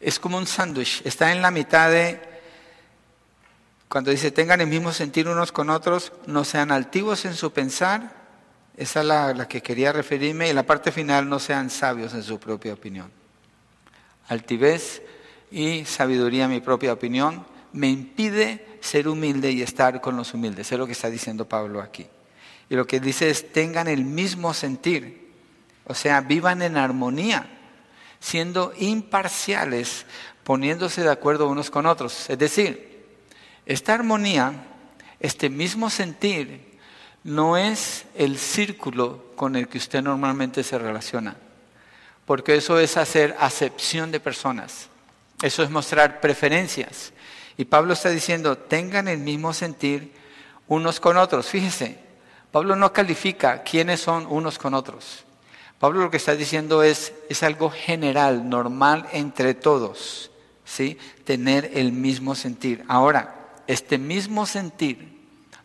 es como un sándwich, está en la mitad de, cuando dice tengan el mismo sentir unos con otros, no sean altivos en su pensar, esa es la, la que quería referirme, y la parte final, no sean sabios en su propia opinión. Altivez y sabiduría, mi propia opinión, me impide ser humilde y estar con los humildes. Es lo que está diciendo Pablo aquí. Y lo que dice es, tengan el mismo sentir, o sea, vivan en armonía, siendo imparciales, poniéndose de acuerdo unos con otros. Es decir, esta armonía, este mismo sentir, no es el círculo con el que usted normalmente se relaciona, porque eso es hacer acepción de personas, eso es mostrar preferencias. Y Pablo está diciendo, tengan el mismo sentir unos con otros. Fíjese, Pablo no califica quiénes son unos con otros. Pablo lo que está diciendo es, es algo general, normal entre todos, ¿sí? Tener el mismo sentir. Ahora, este mismo sentir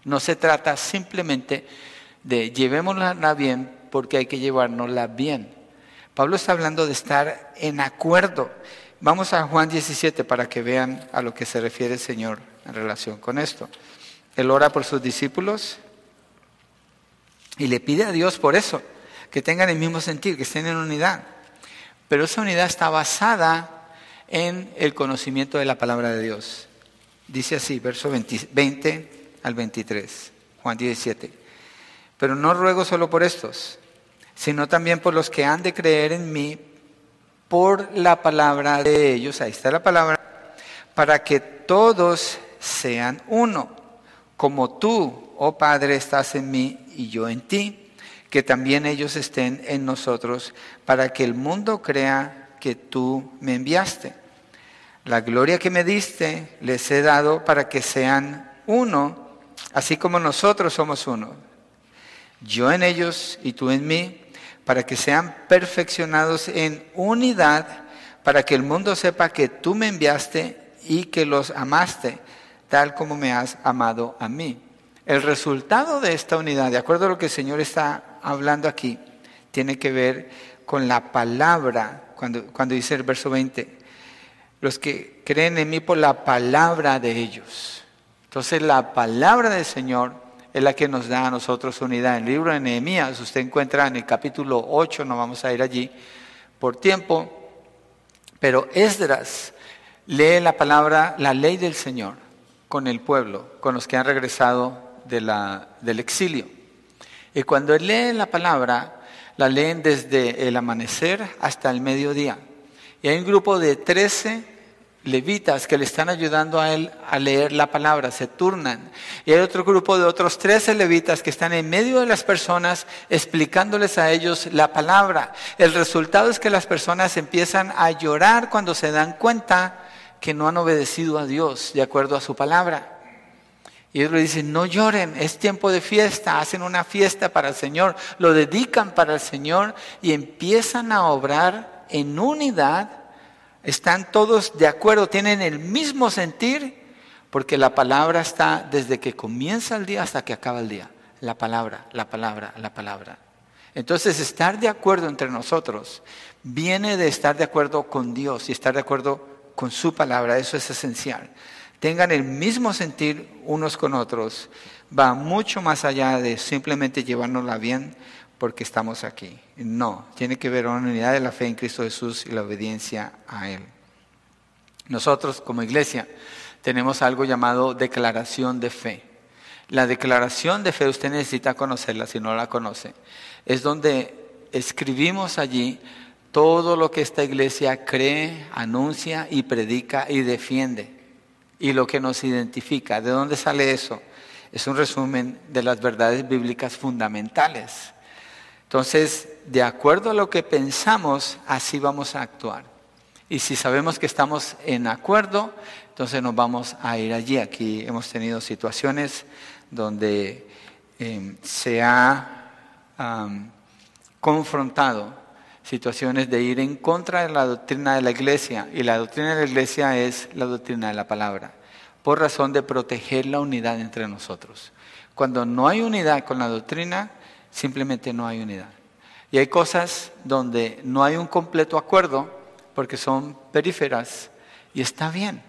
no se trata simplemente de llevémosla bien porque hay que llevárnosla bien. Pablo está hablando de estar en acuerdo. Vamos a Juan 17 para que vean a lo que se refiere el Señor en relación con esto. Él ora por sus discípulos y le pide a Dios por eso, que tengan el mismo sentir, que estén en unidad. Pero esa unidad está basada en el conocimiento de la palabra de Dios. Dice así, verso 20, al 23, Juan 17. Pero no ruego solo por estos, sino también por los que han de creer en mí por la palabra de ellos, ahí está la palabra, para que todos sean uno, como tú, oh Padre, estás en mí y yo en ti, que también ellos estén en nosotros, para que el mundo crea que tú me enviaste. La gloria que me diste les he dado para que sean uno, así como nosotros somos uno. Yo en ellos y tú en mí para que sean perfeccionados en unidad, para que el mundo sepa que tú me enviaste y que los amaste, tal como me has amado a mí. El resultado de esta unidad, de acuerdo a lo que el Señor está hablando aquí, tiene que ver con la palabra, cuando, cuando dice el verso 20, los que creen en mí por la palabra de ellos. Entonces la palabra del Señor es la que nos da a nosotros unidad. En el libro de Nehemías, usted encuentra en el capítulo 8, no vamos a ir allí por tiempo, pero Esdras lee la palabra, la ley del Señor con el pueblo, con los que han regresado de la, del exilio. Y cuando él lee la palabra, la leen desde el amanecer hasta el mediodía. Y hay un grupo de 13 levitas que le están ayudando a él a leer la palabra, se turnan. Y hay otro grupo de otros 13 levitas que están en medio de las personas explicándoles a ellos la palabra. El resultado es que las personas empiezan a llorar cuando se dan cuenta que no han obedecido a Dios de acuerdo a su palabra. Y ellos le dicen, no lloren, es tiempo de fiesta, hacen una fiesta para el Señor, lo dedican para el Señor y empiezan a obrar en unidad están todos de acuerdo, tienen el mismo sentir, porque la palabra está desde que comienza el día hasta que acaba el día. La palabra, la palabra, la palabra. Entonces, estar de acuerdo entre nosotros viene de estar de acuerdo con Dios y estar de acuerdo con su palabra. Eso es esencial. Tengan el mismo sentir unos con otros. Va mucho más allá de simplemente llevárnosla bien porque estamos aquí. No, tiene que ver con unidad de la fe en Cristo Jesús y la obediencia a Él. Nosotros como iglesia tenemos algo llamado declaración de fe. La declaración de fe usted necesita conocerla si no la conoce. Es donde escribimos allí todo lo que esta iglesia cree, anuncia y predica y defiende. Y lo que nos identifica. ¿De dónde sale eso? Es un resumen de las verdades bíblicas fundamentales. Entonces, de acuerdo a lo que pensamos, así vamos a actuar. Y si sabemos que estamos en acuerdo, entonces nos vamos a ir allí. Aquí hemos tenido situaciones donde em, se ha confrontado situaciones de ir en contra de la doctrina de la iglesia. Y la doctrina de la iglesia es la doctrina de la palabra, por razón de proteger la unidad entre nosotros. Cuando no hay unidad con la doctrina, simplemente no hay unidad. Y hay cosas donde no hay un completo acuerdo porque son períferas y está bien.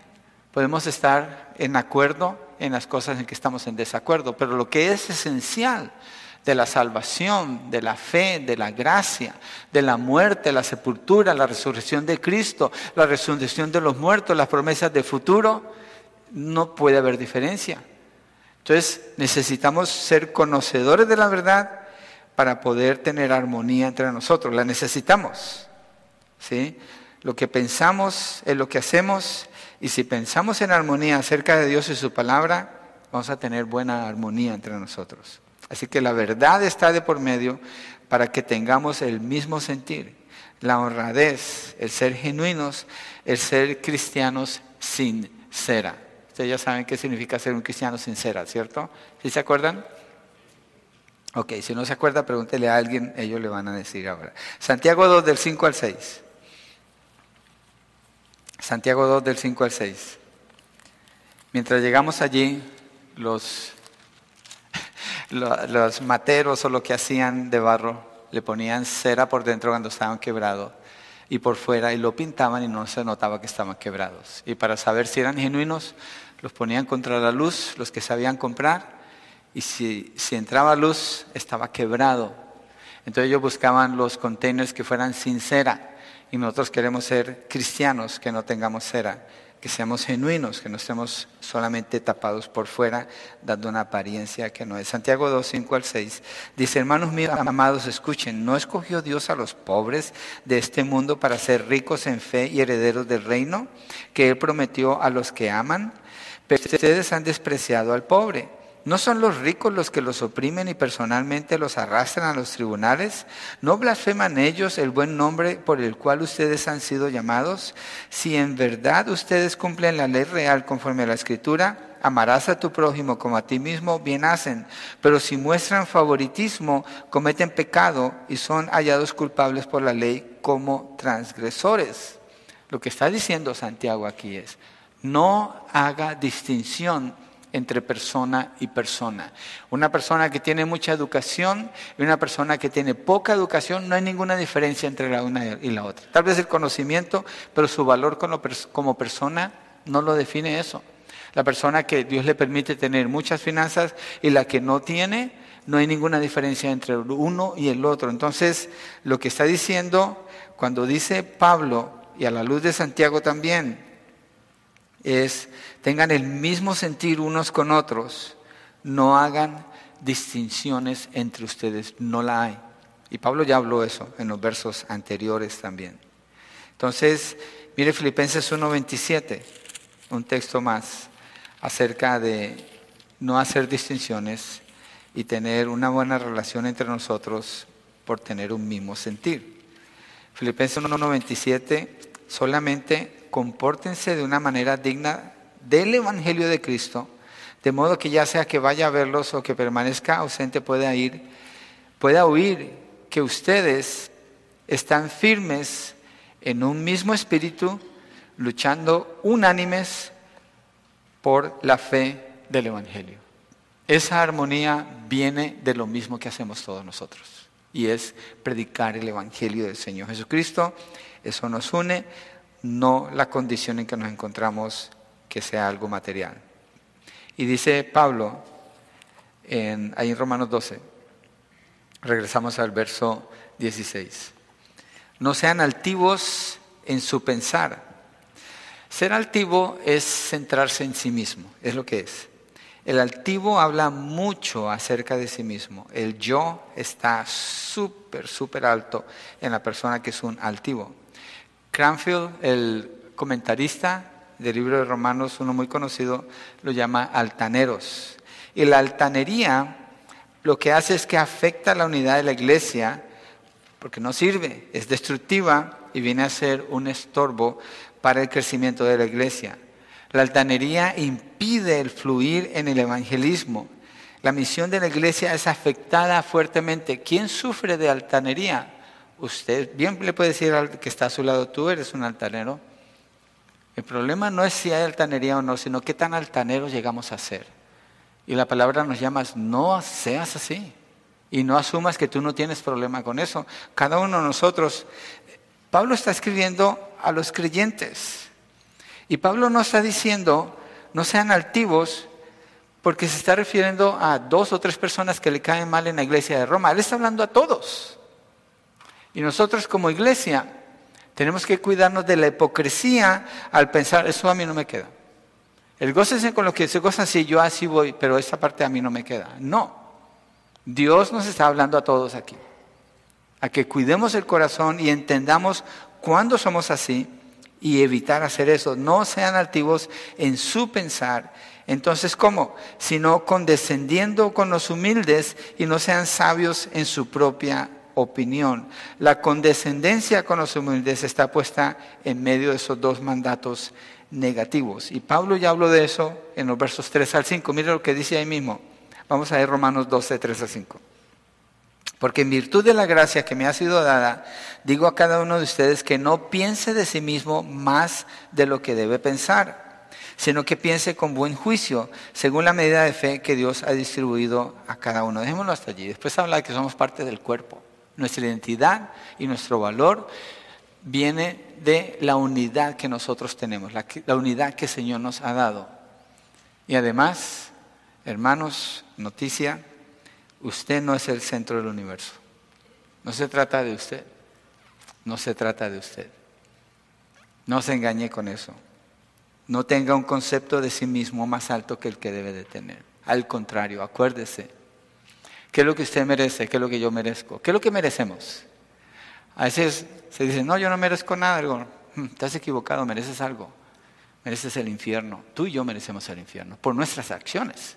Podemos estar en acuerdo en las cosas en que estamos en desacuerdo, pero lo que es esencial de la salvación, de la fe, de la gracia, de la muerte, la sepultura, la resurrección de Cristo, la resurrección de los muertos, las promesas de futuro, no puede haber diferencia. Entonces necesitamos ser conocedores de la verdad para poder tener armonía entre nosotros. La necesitamos. ¿sí? Lo que pensamos es lo que hacemos y si pensamos en armonía acerca de Dios y su palabra, vamos a tener buena armonía entre nosotros. Así que la verdad está de por medio para que tengamos el mismo sentir, la honradez, el ser genuinos, el ser cristianos sincera. Ustedes ya saben qué significa ser un cristiano sincera, ¿cierto? ¿Sí se acuerdan? Ok, si no se acuerda, pregúntele a alguien, ellos le van a decir ahora. Santiago 2 del 5 al 6. Santiago 2 del 5 al 6. Mientras llegamos allí, los los materos o lo que hacían de barro le ponían cera por dentro cuando estaban quebrados y por fuera y lo pintaban y no se notaba que estaban quebrados. Y para saber si eran genuinos, los ponían contra la luz, los que sabían comprar, y si, entraba luz, estaba quebrado. Entonces ellos buscaban los containers que fueran sin cera, y nosotros queremos ser cristianos que no tengamos cera que seamos genuinos, que no estemos solamente tapados por fuera, dando una apariencia que no es. Santiago 2, 5 al 6 dice, hermanos míos, amados, escuchen, ¿no escogió Dios a los pobres de este mundo para ser ricos en fe y herederos del reino que Él prometió a los que aman? Pero ustedes han despreciado al pobre. ¿No son los ricos los que los oprimen y personalmente los arrastran a los tribunales? ¿No blasfeman ellos el buen nombre por el cual ustedes han sido llamados? Si en verdad ustedes cumplen la ley real conforme a la escritura, amarás a tu prójimo como a ti mismo, bien hacen. Pero si muestran favoritismo, cometen pecado y son hallados culpables por la ley como transgresores. Lo que está diciendo Santiago aquí es, no haga distinción entre persona y persona. Una persona que tiene mucha educación y una persona que tiene poca educación, no hay ninguna diferencia entre la una y la otra. Tal vez el conocimiento, pero su valor como persona no lo define eso. La persona que Dios le permite tener muchas finanzas y la que no tiene, no hay ninguna diferencia entre uno y el otro. Entonces, lo que está diciendo, cuando dice Pablo, y a la luz de Santiago también, es tengan el mismo sentir unos con otros, no hagan distinciones entre ustedes, no la hay. Y Pablo ya habló eso en los versos anteriores también. Entonces, mire Filipenses 1.27, un texto más acerca de no hacer distinciones y tener una buena relación entre nosotros por tener un mismo sentir. Filipenses 1.27, solamente compórtense de una manera digna del Evangelio de Cristo, de modo que ya sea que vaya a verlos o que permanezca ausente pueda ir, pueda oír que ustedes están firmes en un mismo espíritu, luchando unánimes por la fe del Evangelio. Esa armonía viene de lo mismo que hacemos todos nosotros, y es predicar el Evangelio del Señor Jesucristo. Eso nos une, no la condición en que nos encontramos que sea algo material. Y dice Pablo en, ahí en Romanos 12, regresamos al verso 16, no sean altivos en su pensar. Ser altivo es centrarse en sí mismo, es lo que es. El altivo habla mucho acerca de sí mismo. El yo está súper, súper alto en la persona que es un altivo. Cranfield, el comentarista del libro de Romanos, uno muy conocido, lo llama altaneros. Y la altanería lo que hace es que afecta la unidad de la iglesia porque no sirve, es destructiva y viene a ser un estorbo para el crecimiento de la iglesia. La altanería impide el fluir en el evangelismo. La misión de la iglesia es afectada fuertemente. ¿Quién sufre de altanería? Usted bien le puede decir al que está a su lado, tú eres un altanero. El problema no es si hay altanería o no, sino qué tan altaneros llegamos a ser. Y la palabra nos llama, no seas así. Y no asumas que tú no tienes problema con eso. Cada uno de nosotros, Pablo está escribiendo a los creyentes. Y Pablo no está diciendo, no sean altivos, porque se está refiriendo a dos o tres personas que le caen mal en la iglesia de Roma. Él está hablando a todos. Y nosotros como iglesia tenemos que cuidarnos de la hipocresía al pensar, eso a mí no me queda. El gócese con lo que se goza, sí, yo así voy, pero esa parte a mí no me queda. No. Dios nos está hablando a todos aquí. A que cuidemos el corazón y entendamos cuándo somos así y evitar hacer eso. No sean altivos en su pensar. Entonces, ¿cómo? Sino condescendiendo con los humildes y no sean sabios en su propia opinión. La condescendencia con los humildes está puesta en medio de esos dos mandatos negativos. Y Pablo ya habló de eso en los versos 3 al 5. Mire lo que dice ahí mismo. Vamos a ver Romanos 12, 3 al 5. Porque en virtud de la gracia que me ha sido dada, digo a cada uno de ustedes que no piense de sí mismo más de lo que debe pensar, sino que piense con buen juicio, según la medida de fe que Dios ha distribuido a cada uno. Dejémoslo hasta allí. Después habla de que somos parte del cuerpo. Nuestra identidad y nuestro valor viene de la unidad que nosotros tenemos, la, unidad que el Señor nos ha dado. Y además, hermanos, noticia, Usted no es el centro del universo. No se trata de usted. No se trata de usted. No se engañe con eso. No tenga un concepto de sí mismo más alto que el que debe de tener. Al contrario, acuérdese. ¿Qué es lo que usted merece? ¿Qué es lo que yo merezco? ¿Qué es lo que merecemos? A veces se dice, no, yo no merezco nada. Hmm, estás equivocado, mereces algo. Mereces el infierno. Tú y yo merecemos el infierno por nuestras acciones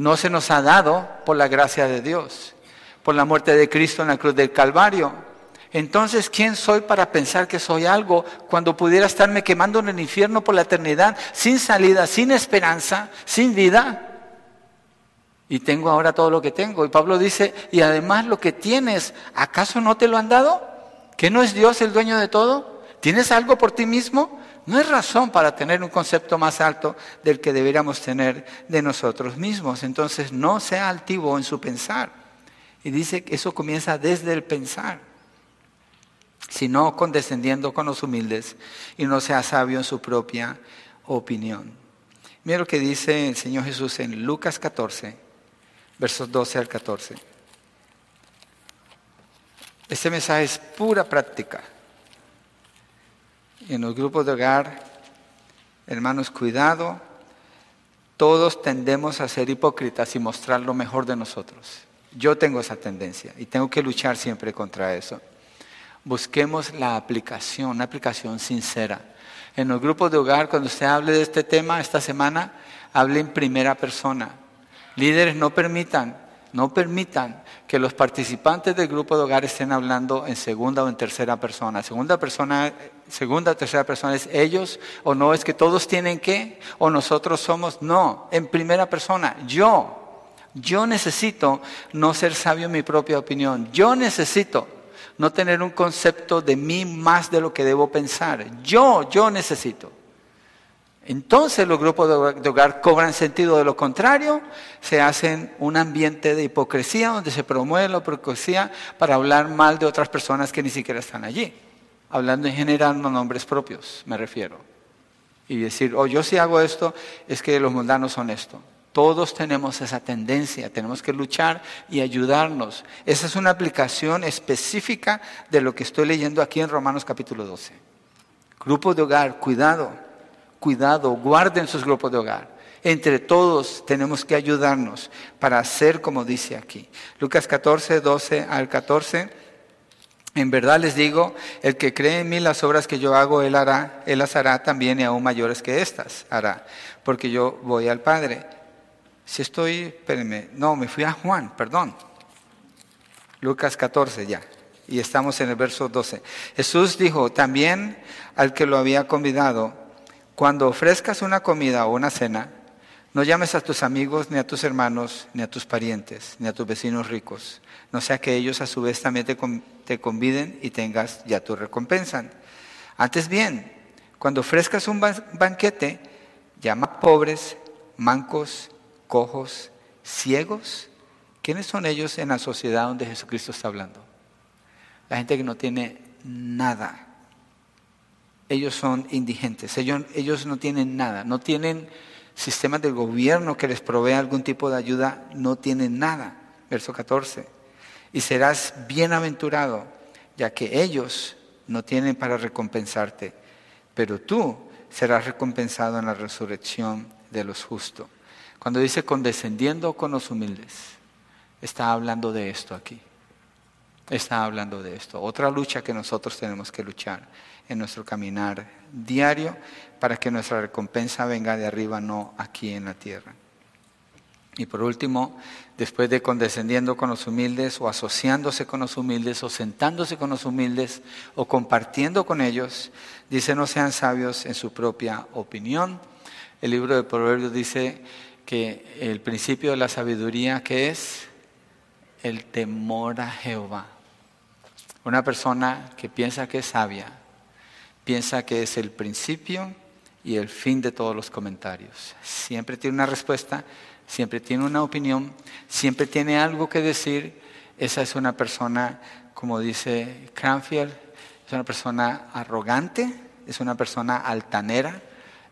no se nos ha dado por la gracia de Dios, por la muerte de Cristo en la cruz del Calvario. Entonces, ¿quién soy para pensar que soy algo cuando pudiera estarme quemando en el infierno por la eternidad, sin salida, sin esperanza, sin vida? Y tengo ahora todo lo que tengo. Y Pablo dice, y además lo que tienes, ¿acaso no te lo han dado? ¿Que no es Dios el dueño de todo? ¿Tienes algo por ti mismo? No es razón para tener un concepto más alto del que deberíamos tener de nosotros mismos. Entonces no sea altivo en su pensar. Y dice que eso comienza desde el pensar, sino condescendiendo con los humildes y no sea sabio en su propia opinión. Mira lo que dice el Señor Jesús en Lucas 14, versos 12 al 14. Este mensaje es pura práctica en los grupos de hogar, hermanos, cuidado, todos tendemos a ser hipócritas y mostrar lo mejor de nosotros. Yo tengo esa tendencia y tengo que luchar siempre contra eso. Busquemos la aplicación, una aplicación sincera. En los grupos de hogar, cuando usted hable de este tema esta semana, hable en primera persona. Líderes no permitan no permitan que los participantes del grupo de hogar estén hablando en segunda o en tercera persona. Segunda persona, segunda o tercera persona es ellos o no es que todos tienen que o nosotros somos. No, en primera persona, yo. Yo necesito no ser sabio en mi propia opinión. Yo necesito no tener un concepto de mí más de lo que debo pensar. Yo, yo necesito. Entonces los grupos de hogar cobran sentido de lo contrario, se hacen un ambiente de hipocresía donde se promueve la hipocresía para hablar mal de otras personas que ni siquiera están allí. Hablando en general, no nombres propios, me refiero. Y decir, oh, yo si hago esto, es que los mundanos son esto. Todos tenemos esa tendencia, tenemos que luchar y ayudarnos. Esa es una aplicación específica de lo que estoy leyendo aquí en Romanos capítulo 12. Grupos de hogar, cuidado cuidado, guarden sus grupos de hogar. Entre todos tenemos que ayudarnos para hacer como dice aquí. Lucas 14, 12 al 14. En verdad les digo, el que cree en mí las obras que yo hago, él hará, él las hará también y aún mayores que estas hará, porque yo voy al Padre. Si estoy, espérenme, no, me fui a Juan, perdón. Lucas 14 ya, y estamos en el verso 12. Jesús dijo, también al que lo había convidado, cuando ofrezcas una comida o una cena, no llames a tus amigos, ni a tus hermanos, ni a tus parientes, ni a tus vecinos ricos, no sea que ellos a su vez también te conviden y tengas ya tu recompensa. Antes bien, cuando ofrezcas un banquete, llama a pobres, mancos, cojos, ciegos. ¿Quiénes son ellos en la sociedad donde Jesucristo está hablando? La gente que no tiene nada. Ellos son indigentes, ellos, ellos no tienen nada, no tienen sistemas del gobierno que les provea algún tipo de ayuda, no tienen nada. Verso 14. Y serás bienaventurado, ya que ellos no tienen para recompensarte, pero tú serás recompensado en la resurrección de los justos. Cuando dice condescendiendo con los humildes, está hablando de esto aquí. Está hablando de esto. Otra lucha que nosotros tenemos que luchar en nuestro caminar diario para que nuestra recompensa venga de arriba, no aquí en la tierra. Y por último, después de condescendiendo con los humildes o asociándose con los humildes o sentándose con los humildes o compartiendo con ellos, dice no sean sabios en su propia opinión. El libro de Proverbios dice que el principio de la sabiduría que es el temor a Jehová. Una persona que piensa que es sabia, piensa que es el principio y el fin de todos los comentarios. Siempre tiene una respuesta, siempre tiene una opinión, siempre tiene algo que decir. Esa es una persona, como dice Cranfield, es una persona arrogante, es una persona altanera,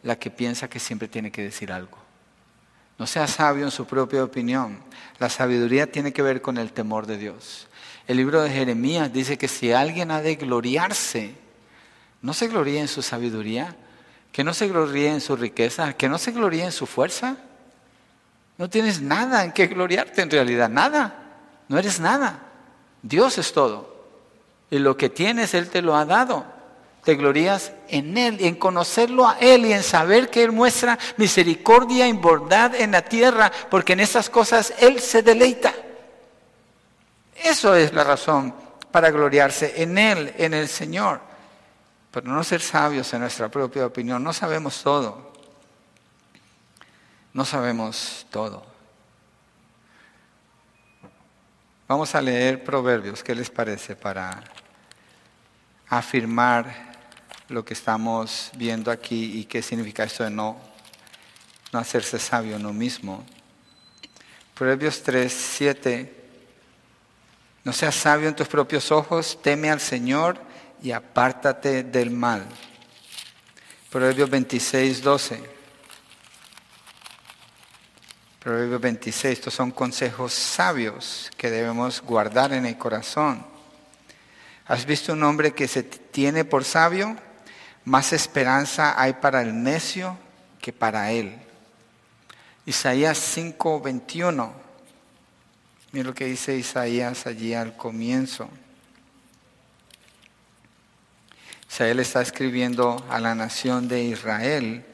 la que piensa que siempre tiene que decir algo. No sea sabio en su propia opinión. La sabiduría tiene que ver con el temor de Dios. El libro de Jeremías dice que si alguien ha de gloriarse, no se gloríe en su sabiduría, que no se gloríe en su riqueza, que no se gloríe en su fuerza. No tienes nada en qué gloriarte en realidad, nada. No eres nada. Dios es todo. Y lo que tienes, Él te lo ha dado te glorías en Él, en conocerlo a Él y en saber que Él muestra misericordia y bondad en la tierra, porque en esas cosas Él se deleita. Eso es la razón para gloriarse en Él, en el Señor. Pero no ser sabios en nuestra propia opinión, no sabemos todo. No sabemos todo. Vamos a leer Proverbios, ¿qué les parece? Para afirmar lo que estamos viendo aquí y qué significa esto de no, no hacerse sabio uno mismo. Proverbios 3, 7. No seas sabio en tus propios ojos, teme al Señor y apártate del mal. Proverbios 26, 12. Proverbios 26, estos son consejos sabios que debemos guardar en el corazón. ¿Has visto un hombre que se tiene por sabio? Más esperanza hay para el necio que para él. Isaías 5:21. Mira lo que dice Isaías allí al comienzo. Isaías está escribiendo a la nación de Israel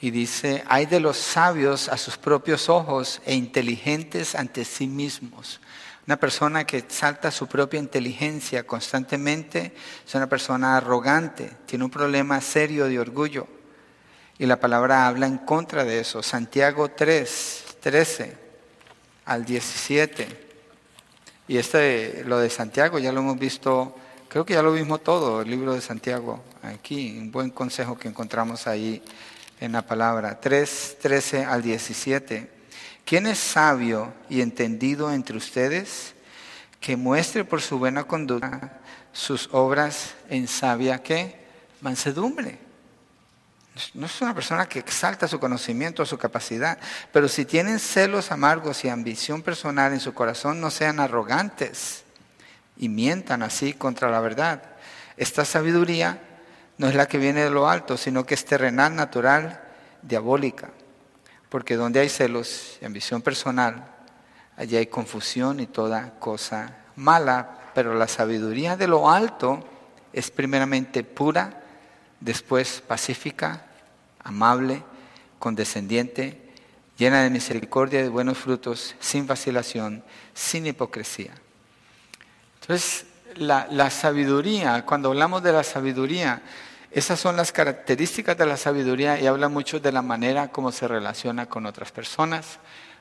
y dice, hay de los sabios a sus propios ojos e inteligentes ante sí mismos. Una persona que salta su propia inteligencia constantemente es una persona arrogante, tiene un problema serio de orgullo. Y la palabra habla en contra de eso. Santiago 3, 13 al 17. Y este, lo de Santiago ya lo hemos visto, creo que ya lo vimos todo, el libro de Santiago, aquí, un buen consejo que encontramos ahí en la palabra. 3, 13 al 17. ¿Quién es sabio y entendido entre ustedes? Que muestre por su buena conducta sus obras en sabia ¿qué? mansedumbre. No es una persona que exalta su conocimiento o su capacidad, pero si tienen celos amargos y ambición personal en su corazón, no sean arrogantes y mientan así contra la verdad. Esta sabiduría no es la que viene de lo alto, sino que es terrenal, natural, diabólica. porque donde hay celos y ambición personal, allí hay confusión y toda cosa mala, pero la sabiduría de lo alto es primeramente pura, después pacífica, amable, condescendiente, llena de misericordia y de buenos frutos, sin vacilación, sin hipocresía. Entonces, la, la, sabiduría, cuando hablamos de la sabiduría, esas son las características de la sabiduría y habla mucho de la manera como se relaciona con otras personas,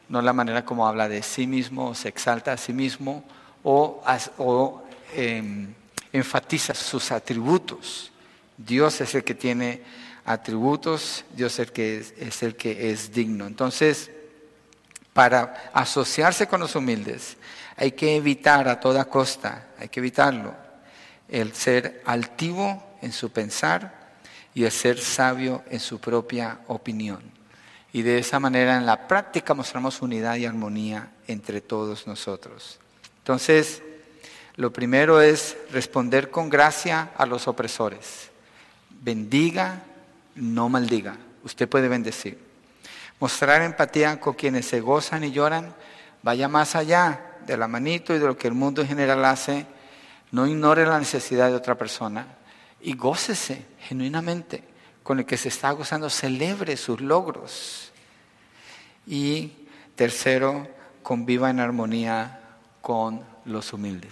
no la manera como habla de sí mismo o se exalta a sí mismo o, o em, enfatiza sus atributos. Dios es el que tiene atributos, Dios es el que es, el que es digno. Entonces, para asociarse con los humildes, hay que evitar a toda costa, hay que evitarlo, el ser altivo en su pensar y el ser sabio en su propia opinión. Y de esa manera en la práctica mostramos unidad y armonía entre todos nosotros. Entonces, lo primero es responder con gracia a los opresores. Bendiga no maldiga. Usted puede bendecir. Mostrar empatía con quienes se gozan y lloran, vaya más allá de la manito y de lo que el mundo en general hace. No ignore la necesidad de otra persona y gócese genuinamente con el que se está gozando, celebre sus logros. Y tercero, conviva en armonía con los humildes.